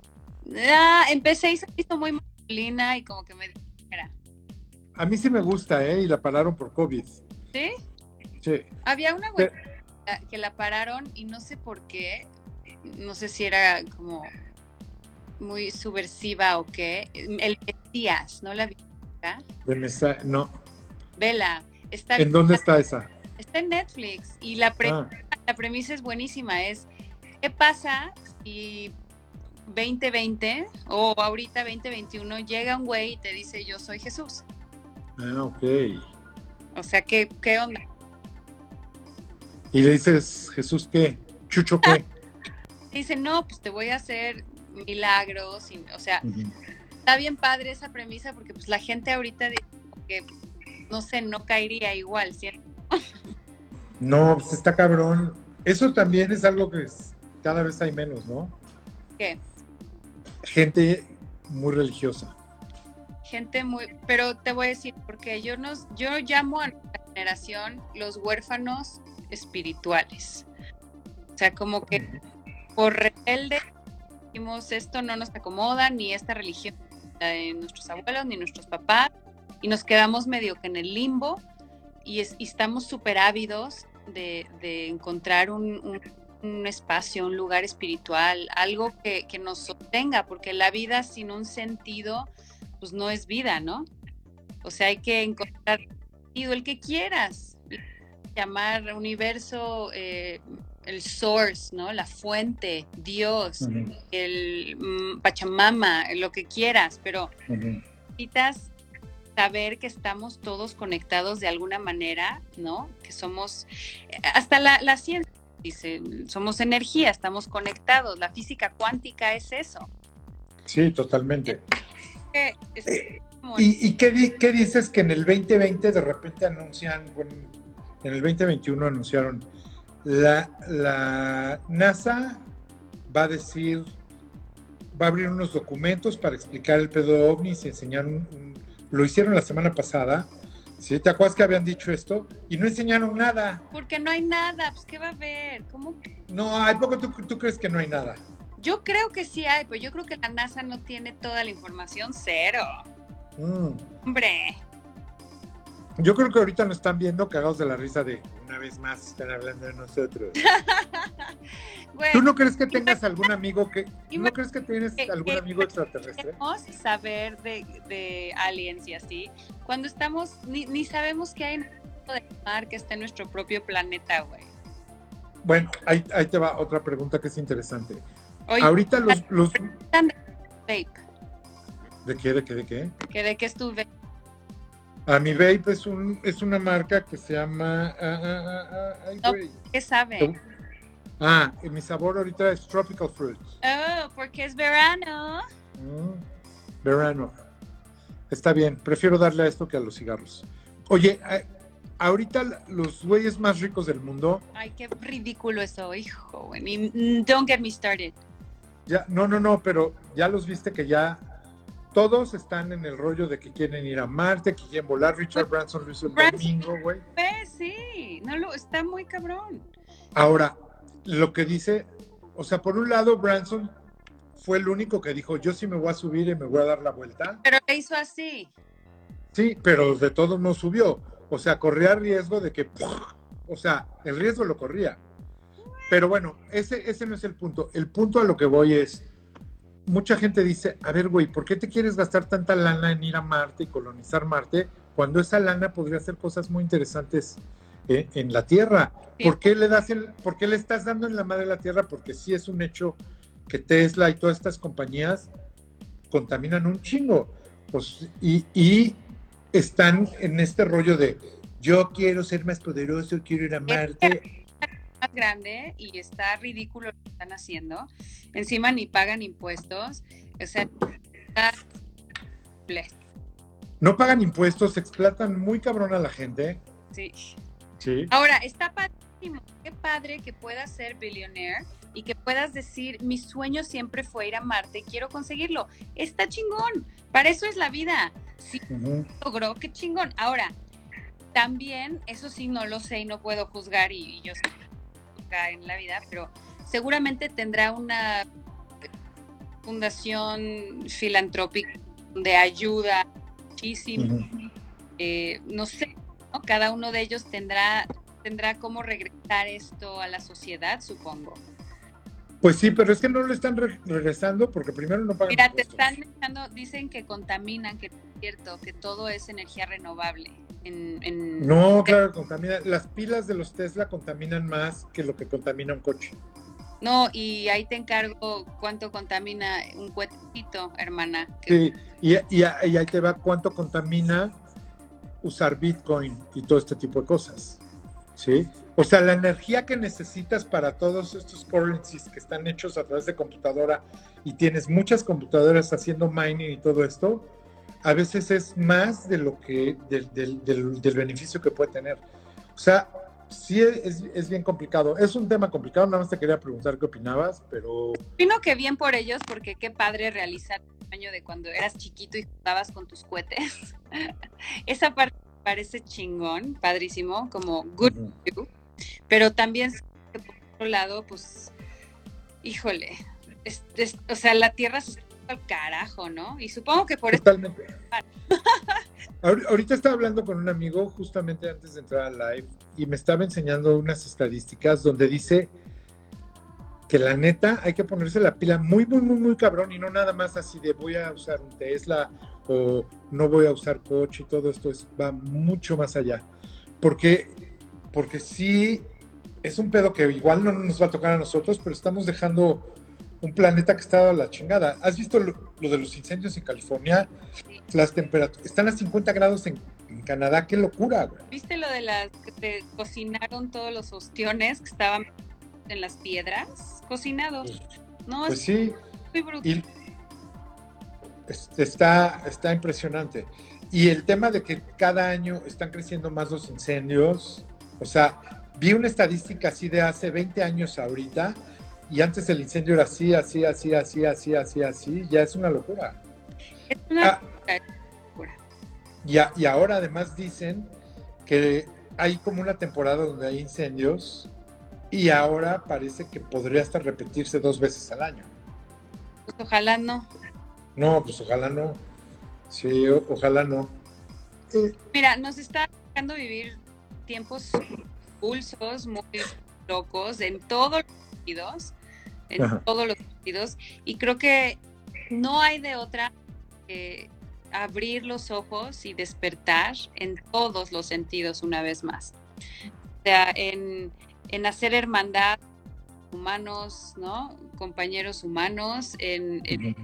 Ah, empecé y se hizo muy masculina y como que me dijera, A mí sí me gusta, ¿eh? Y la pararon por COVID. ¿sí? Sí. Había una Pero- güey que la pararon y no sé por qué, no sé si era como muy subversiva o qué, el Mesías, ¿no la vi? acá? De mesa- No. Vela, está, ¿En dónde está esa? está en Netflix y la, pre- Ah, la premisa es buenísima, es ¿qué pasa si 2020 o ahorita 2021 llega un güey y te dice yo soy Jesús? ah, ok. O sea, ¿qué, qué onda? Y le dices, Jesús, ¿qué? ¿Chucho qué? <laughs> Dice, no, pues te voy a hacer milagros, y- o sea, está bien padre esa premisa porque pues la gente ahorita dice que no sé, no caería igual, ¿cierto? No, pues está cabrón. Eso también es algo que es- cada vez hay menos, ¿no? ¿Qué? Gente muy religiosa. Gente muy, pero te voy a decir, porque yo nos, yo llamo a nuestra generación los huérfanos espirituales. O sea, como que por rebelde dijimos esto no nos acomoda, ni esta religión de nuestros abuelos, ni nuestros papás, y nos quedamos medio que en el limbo, y, es- y estamos súper ávidos de, encontrar un, espacio, un lugar espiritual, algo que, nos sostenga, porque la vida sin un sentido, pues no es vida, ¿no? O sea, hay que encontrar el que quieras, llamar universo, eh, el source, ¿no? La fuente, Dios, el mm, Pachamama, lo que quieras, pero ujú. necesitas saber que estamos todos conectados de alguna manera, ¿no? Que somos, eh, hasta la, la ciencia dice, somos energía, estamos conectados, la física cuántica es eso. Sí, totalmente. Es como- ¿Y, y qué, qué dices que en el 2020 de repente anuncian, bueno, en el 2021 anunciaron, la, la NASA va a decir, va a abrir unos documentos para explicar el pedo de ovnis y enseñar un, un- lo hicieron la semana pasada, ¿sí? ¿Te acuerdas que habían dicho esto? Y no enseñaron nada. Porque no hay nada, pues ¿qué va a haber? ¿Cómo que? No, ¿hay poco tú, tú crees que no hay nada? Yo creo que sí hay, pero yo creo que la NASA no tiene toda la información, cero. Mm. Hombre, Yo creo que ahorita nos están viendo cagados de la risa de una vez más están hablando de nosotros. <laughs> güey, ¿Tú no crees que tengas algún amigo que... ¿No crees que tienes que- algún que- amigo extraterrestre? queremos saber de, de aliens y así, cuando estamos, ni, ni sabemos que hay en el mar que está en nuestro propio planeta, güey. Bueno, ahí, ahí te va otra pregunta que es interesante. Oye, Ahorita los... los vape, ¿De qué? ¿De qué? ¿De qué? que de qué estuve. A mi vape es, un, es una marca que se llama... ah, ah, ah, ah, ay, No. güey. ¿Qué sabe? Ah, y mi sabor ahorita es Tropical Fruit. Oh, porque es verano. Mm, verano. Está bien, prefiero darle a esto que a los cigarros. Oye, ahorita los güeyes más ricos del mundo, Ay, qué ridículo eso, hijo. Ni- mm, Don't get me started. ya, no, no, no, pero ya los viste que ya todos están en el rollo de que quieren ir a Marte, que quieren volar. Richard Branson lo hizo el domingo, güey. Pues sí, no lo, está muy cabrón. Ahora, lo que dice, o sea, por un lado, Branson fue el único que dijo, yo sí me voy a subir y me voy a dar la vuelta. Pero hizo así. Sí, pero de todo no subió. O sea, corría riesgo de que, o sea, el riesgo lo corría. Pero bueno, ese, ese no es el punto. El punto a lo que voy es, mucha gente dice, a ver, güey, ¿por qué te quieres gastar tanta lana en ir a Marte y colonizar Marte cuando esa lana podría hacer cosas muy interesantes eh, en la Tierra? Sí. ¿Por qué le das el, por qué le estás dando en la madre la Tierra? Porque sí es un hecho que Tesla y todas estas compañías contaminan un chingo. Pues, y, y están en este rollo de yo quiero ser más poderoso, quiero ir a Marte. Más grande y está ridículo lo que están haciendo. Encima ni pagan impuestos. O sea, está... no pagan impuestos, explotan muy cabrón a la gente. Sí. Sí. Ahora, está padrísimo. Qué padre que puedas ser billionaire y que puedas decir, mi sueño siempre fue ir a Marte, quiero conseguirlo. Está chingón. Para eso es la vida. Sí, logró, qué chingón. Ahora, también, eso sí no lo sé y no puedo juzgar y, y yo en la vida, pero seguramente tendrá una fundación filantrópica de ayuda muchísimo. Eh, no sé, ¿no? cada uno de ellos tendrá, tendrá cómo regresar esto a la sociedad, supongo. Pues sí, pero es que no lo están regresando porque primero no pagan. Mira, te están dejando, dicen que contaminan, que es cierto, que todo es energía renovable. En, no, claro, contamina. Las pilas de los Tesla contaminan más que lo que contamina un coche. No, y ahí te encargo cuánto contamina un cuetito, hermana. Sí, y, y, ahí te va cuánto contamina usar Bitcoin y todo este tipo de cosas. ¿Sí? O sea, la energía que necesitas para todos estos currencies que están hechos a través de computadora y tienes muchas computadoras haciendo mining y todo esto, a veces es más de lo que, del, del, del, beneficio que puede tener. O sea, sí es, es, bien complicado. Es un tema complicado, nada más te quería preguntar qué opinabas, pero... Opino que bien por ellos, porque qué padre realizar el sueño de cuando eras chiquito y jugabas con tus cohetes. <laughs> Esa parte parece chingón, padrísimo, como good you, pero también por otro lado, pues, híjole, o sea, la Tierra se al carajo, ¿no? Y supongo que por Totalmente. <laughs> Ahorita estaba hablando con un amigo justamente antes de entrar al live y me estaba enseñando unas estadísticas donde dice que la neta hay que ponerse la pila muy, muy, muy, muy cabrón y no nada más así de voy a usar un Tesla o no voy a usar coche y todo esto es, va mucho más allá. Porque, porque sí es un pedo que igual no nos va a tocar a nosotros, pero estamos dejando un planeta que está a la chingada. ¿Has visto lo, de los incendios en California? Las temperaturas están a 50 grados en, Canadá, qué locura, güey. ¿Viste lo de las que te cocinaron todos los ostiones que estaban en las piedras? Cocinados. Pues, no, pues sí. Muy está, está impresionante. Y el tema de que cada año están creciendo más los incendios, o sea, vi una estadística así de hace 20 años ahorita, y antes el incendio era así, así, así, así, así, así, así, ya es una locura. Es una ah, locura. Y, ahora además dicen que hay como una temporada donde hay incendios y ahora parece que podría hasta repetirse dos veces al año. Pues ojalá no. No, pues ojalá no. Sí, ojalá no. Mira, nos está dejando vivir tiempos pulsos muy locos en todos los sentidos en todos los sentidos. Y creo que no hay de otra que abrir los ojos y despertar en todos los sentidos una vez más. O sea, en, hacer hermandad humanos, ¿no? Compañeros humanos en, en,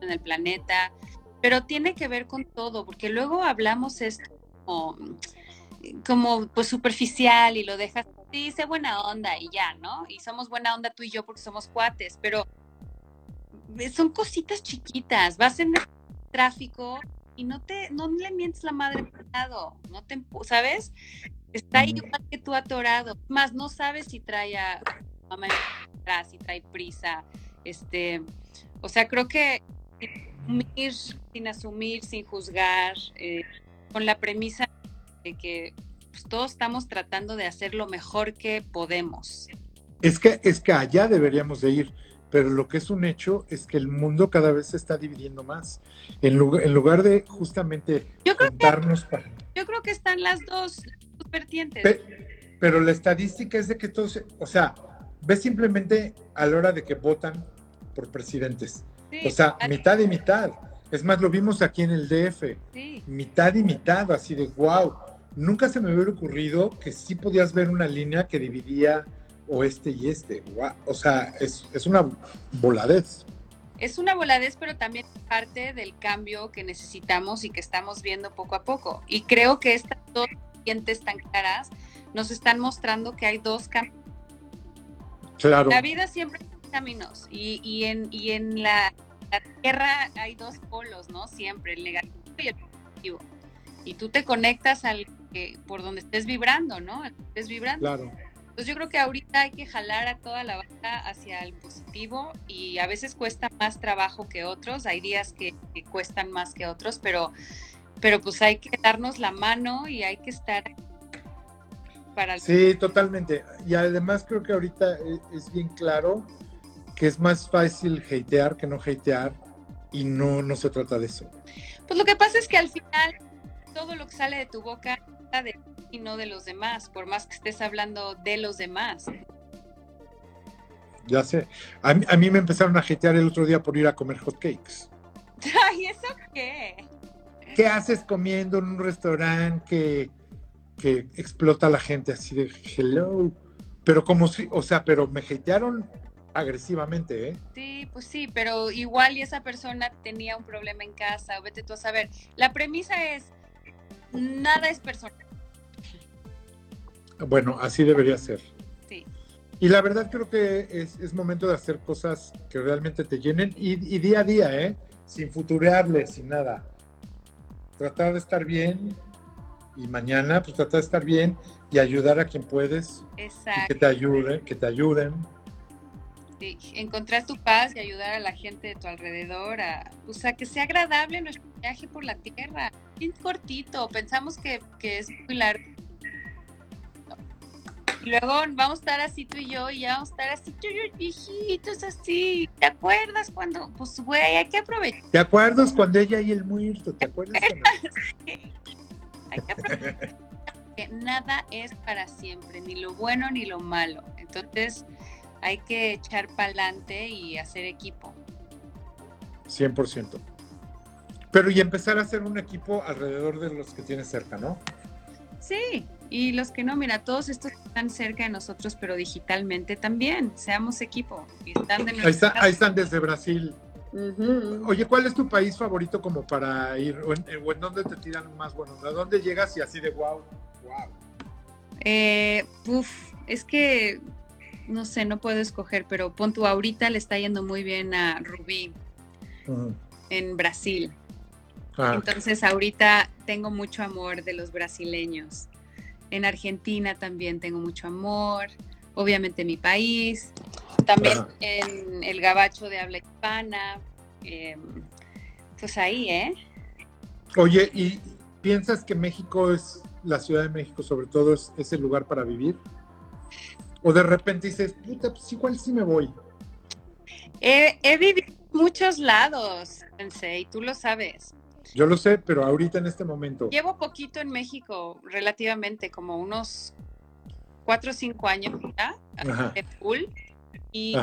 el planeta, pero tiene que ver con todo, porque luego hablamos esto como, como pues superficial y lo dejas dice buena onda y ya, ¿no? Y somos buena onda tú y yo porque somos cuates, pero son cositas chiquitas. Vas en el tráfico y no te, no le mientes la madre lado, no te, ¿sabes? Está igual que tú atorado. Más no sabes si trae a mamá atrás, si trae prisa. Este, o sea, creo que asumir, sin asumir, sin juzgar, eh, con la premisa de que pues, todos estamos tratando de hacer lo mejor que podemos. Es que, es que allá deberíamos de ir, pero lo que es un hecho es que el mundo cada vez se está dividiendo más. En, lugar, en lugar de justamente yo creo que, para... Yo creo que están las dos vertientes. pero la estadística es de que todos, o sea, ves simplemente a la hora de que votan por presidentes. o sea, mitad y mitad. Es más, lo vimos aquí en el DF. Mitad y mitad, así de wow nunca se me hubiera ocurrido que sí podías ver una línea que dividía o este y este. O sea, es, es una voladez. Es una voladez, pero también parte del cambio que necesitamos y que estamos viendo poco a poco. Y creo que estas dos clientes tan claras nos están mostrando que hay dos caminos. Claro. La vida siempre hay caminos y, y en, y en la, la Tierra hay dos polos, ¿no? Siempre, el negativo y el positivo. Y tú te conectas al que, por donde estés vibrando, ¿no? Estés vibrando. Claro. Entonces yo creo que ahorita hay que jalar a toda la banda hacia el positivo y a veces cuesta más trabajo que otros, hay días que, que cuestan más que otros, pero, pero pues hay que darnos la mano y hay que estar para el Sí, totalmente. Y además creo que ahorita e- es bien claro que es más fácil hatear que no hatear y no, no se trata de eso. Pues lo que pasa es que al final todo lo que sale de tu boca de ti y no de los demás, por más que estés hablando de los demás. Ya sé. A mí, a mí me empezaron a hatear el otro día por ir a comer hot cakes. <laughs> Ay, ¿eso qué? ¿Qué haces comiendo en un restaurante que, que explota a la gente así de hello? Pero como si, o sea, pero me hatearon agresivamente, ¿eh? Sí, pues sí, pero igual y esa persona tenía un problema en casa, o vete tú a saber. La premisa es, nada es personal. Bueno, así debería ser. Sí. Y la verdad creo que es, es momento de hacer cosas que realmente te llenen y, y día a día, ¿eh? Sin futurearle, sin nada. Tratar de estar bien y mañana pues tratar de estar bien y ayudar a quien puedes y que Exacto. te ayuden, que te ayuden. Sí. Encontrar tu paz y ayudar a la gente de tu alrededor, a, o sea, que sea agradable nuestro viaje por la tierra. Bien cortito, pensamos que, que es muy largo. Y luego vamos a estar así tú y yo, y ya vamos a estar así, tú y yo, viejitos, así. ¿Te acuerdas cuando? Pues, güey, hay que aprovechar. ¿Te acuerdas cuando ella y el muerto? ¿Te acuerdas? cuando- <laughs> Hay que aprovechar que nada es para siempre, ni lo bueno ni lo malo. Entonces hay que echar para adelante y hacer equipo. 100%. Pero y empezar a hacer un equipo alrededor de los que tienes cerca, ¿no? Sí, y los que no, mira, todos estos están cerca de nosotros, pero digitalmente también, seamos equipo. Y están de Ahí, está- ahí están desde Brasil. Oye, ¿cuál es tu país favorito como para ir? ¿O en, o en dónde te tiran más buenos? ¿A dónde llegas y así de wow? Wow. Eh, uf, es que no sé, no puedo escoger, pero pon tú ahorita le está yendo muy bien a Rubí en Brasil. Ah, Entonces ahorita tengo mucho amor de los brasileños. En Argentina también tengo mucho amor. Obviamente mi país. También en el gabacho de habla hispana. eh, pues ahí, ¿eh? Oye, ¿y piensas que México es, la Ciudad de México sobre todo, es, es el lugar para vivir? ¿O de repente dices, puta, pues igual sí me voy? He, he vivido en muchos lados, Sensei, tú lo sabes. Yo lo sé, pero ahorita en este momento. Llevo poquito en México, relativamente, como unos cuatro o cinco años ya, de full. Y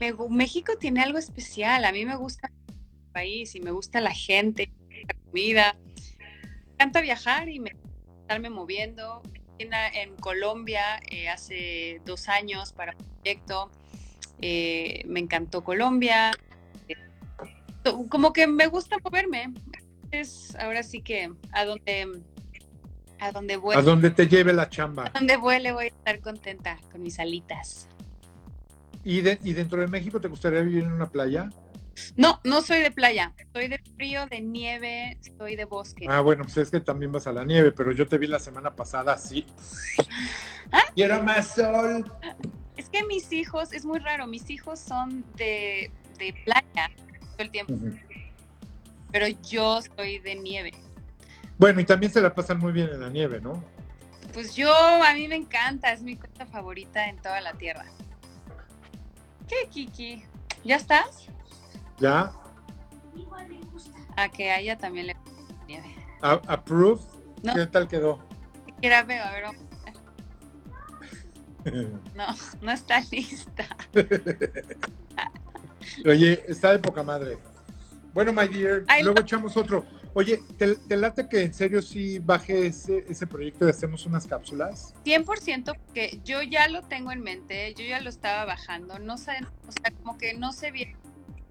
me México tiene algo especial. A mí me gusta el país y me gusta la gente, la comida. Me encanta viajar y me encanta estarme moviendo. En, en Colombia eh, hace dos años para un proyecto. eh, me encantó Colombia. Eh, como que me gusta moverme. Es ahora sí que a donde a donde A vuele, donde te lleve la chamba. a donde vuele voy a estar contenta con mis alitas. ¿Y, de- ¿Y dentro de México te gustaría vivir en una playa? No, no soy de playa. Soy de frío, de nieve, soy de bosque. Ah, bueno, pues es que también vas a la nieve, pero yo te vi la semana pasada así. Quiero más sol. Es que mis hijos, es muy raro, mis hijos son de, de playa todo el tiempo, pero yo soy de nieve. Bueno, y también se la pasan muy bien en la nieve, ¿no? Pues yo, a mí me encanta, es mi cosa favorita en toda la tierra. ¿Qué, Kiki? ¿Ya estás? ¿Ya? A que a ella también le gusta la nieve. A- ¿Approved? No. ¿Qué tal quedó? Quiera ver, a ver, vamos a ver. <laughs> no, no está lista. <laughs> Oye, está de poca madre. Bueno, my dear, Ay, luego no. echamos otro. Oye, ¿te, te late que en serio sí baje ese, ese proyecto y hacemos unas cápsulas? 100% porque yo ya lo tengo en mente, yo ya lo estaba bajando, no sé, o sea, como que no sé bien,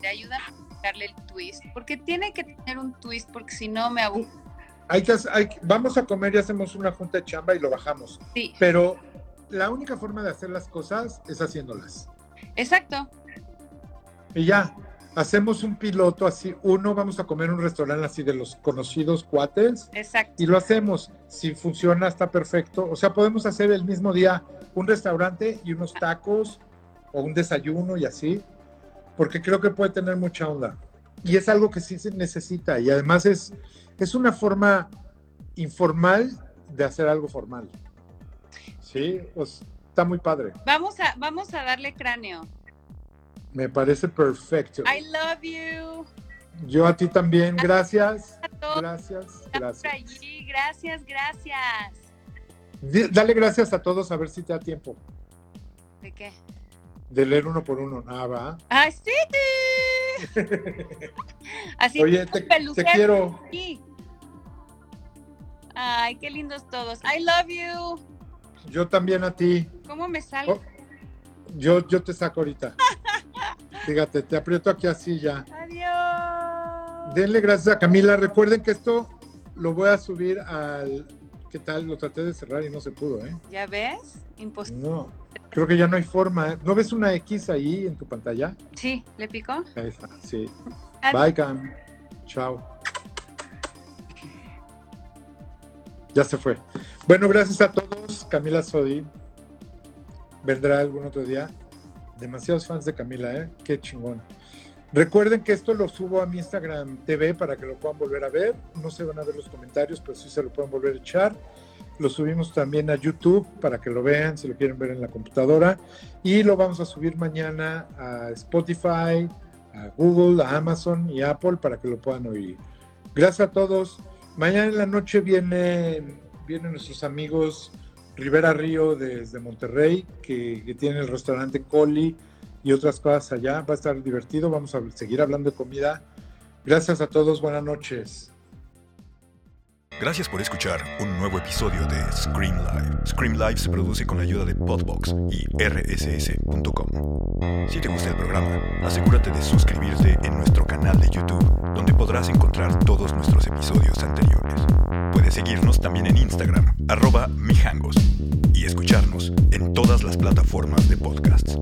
te ayuda a darle el twist, porque tiene que tener un twist, porque si no me aburro. Hay que, hay- vamos a comer y hacemos una junta de chamba y lo bajamos. Sí, Pero la única forma de hacer las cosas es haciéndolas. exacto, Y ya, hacemos un piloto así. Uno, vamos a comer en un restaurante así de los conocidos cuates exacto. y lo hacemos. Si funciona, está perfecto. O sea, podemos hacer el mismo día un restaurante y unos tacos o un desayuno y así, porque creo que puede tener mucha onda. Y es algo que sí se necesita y además es, es una forma informal de hacer algo formal. Sí, pues, está muy padre. Vamos a, vamos a darle cráneo. Me parece perfecto. I love you. Yo a ti también, gracias. A todos Gracias, gracias. allí. Gracias, Dale gracias a todos a ver si te da tiempo ¿De qué? De leer uno por uno. Nada. ¡Ah, sí! <laughs> Así Oye, te, te quiero. aquí. Ay, qué lindos todos. I love you. Yo también a ti. ¿Cómo me salgo? Oh, yo, yo te saco ahorita. <laughs> Fíjate, te aprieto aquí así ya. Adiós. Denle gracias a Camila. Recuerden que esto lo voy a subir al. ¿Qué tal? Lo traté de cerrar y no se pudo, ¿eh? ¿Ya ves? Imposible. No. Creo que ya no hay forma. ¿No ves una X ahí en tu pantalla? Sí, ¿le picó? Ahí está, sí. Adiós. Bye, Cam. Chao. Ya se fue. Bueno, gracias a todos. Camila Sodi. Vendrá algún otro día. Demasiados fans de Camila, ¿eh? Qué chingón. Recuerden que esto lo subo a mi Instagram TV para que lo puedan volver a ver. No se van a ver los comentarios, pero sí se lo pueden volver a echar. Lo subimos también a YouTube para que lo vean si lo quieren ver en la computadora. Y lo vamos a subir mañana a Spotify, a Google, a Amazon y Apple para que lo puedan oír. Gracias a todos. Mañana en la noche vienen, vienen nuestros amigos Rivera Río desde Monterrey, que, que tienen el restaurante Coli y otras cosas allá. Va a estar divertido. Vamos a seguir hablando de comida. Gracias a todos. Buenas noches. Gracias por escuchar un nuevo episodio de Scream Live. Scream Live se produce con la ayuda de Podbox y rss.com. Si te gusta el programa, asegúrate de suscribirte en nuestro canal de YouTube, donde podrás encontrar todos nuestros episodios anteriores. Puedes seguirnos también en Instagram, arroba mijangos, y escucharnos en todas las plataformas de podcasts.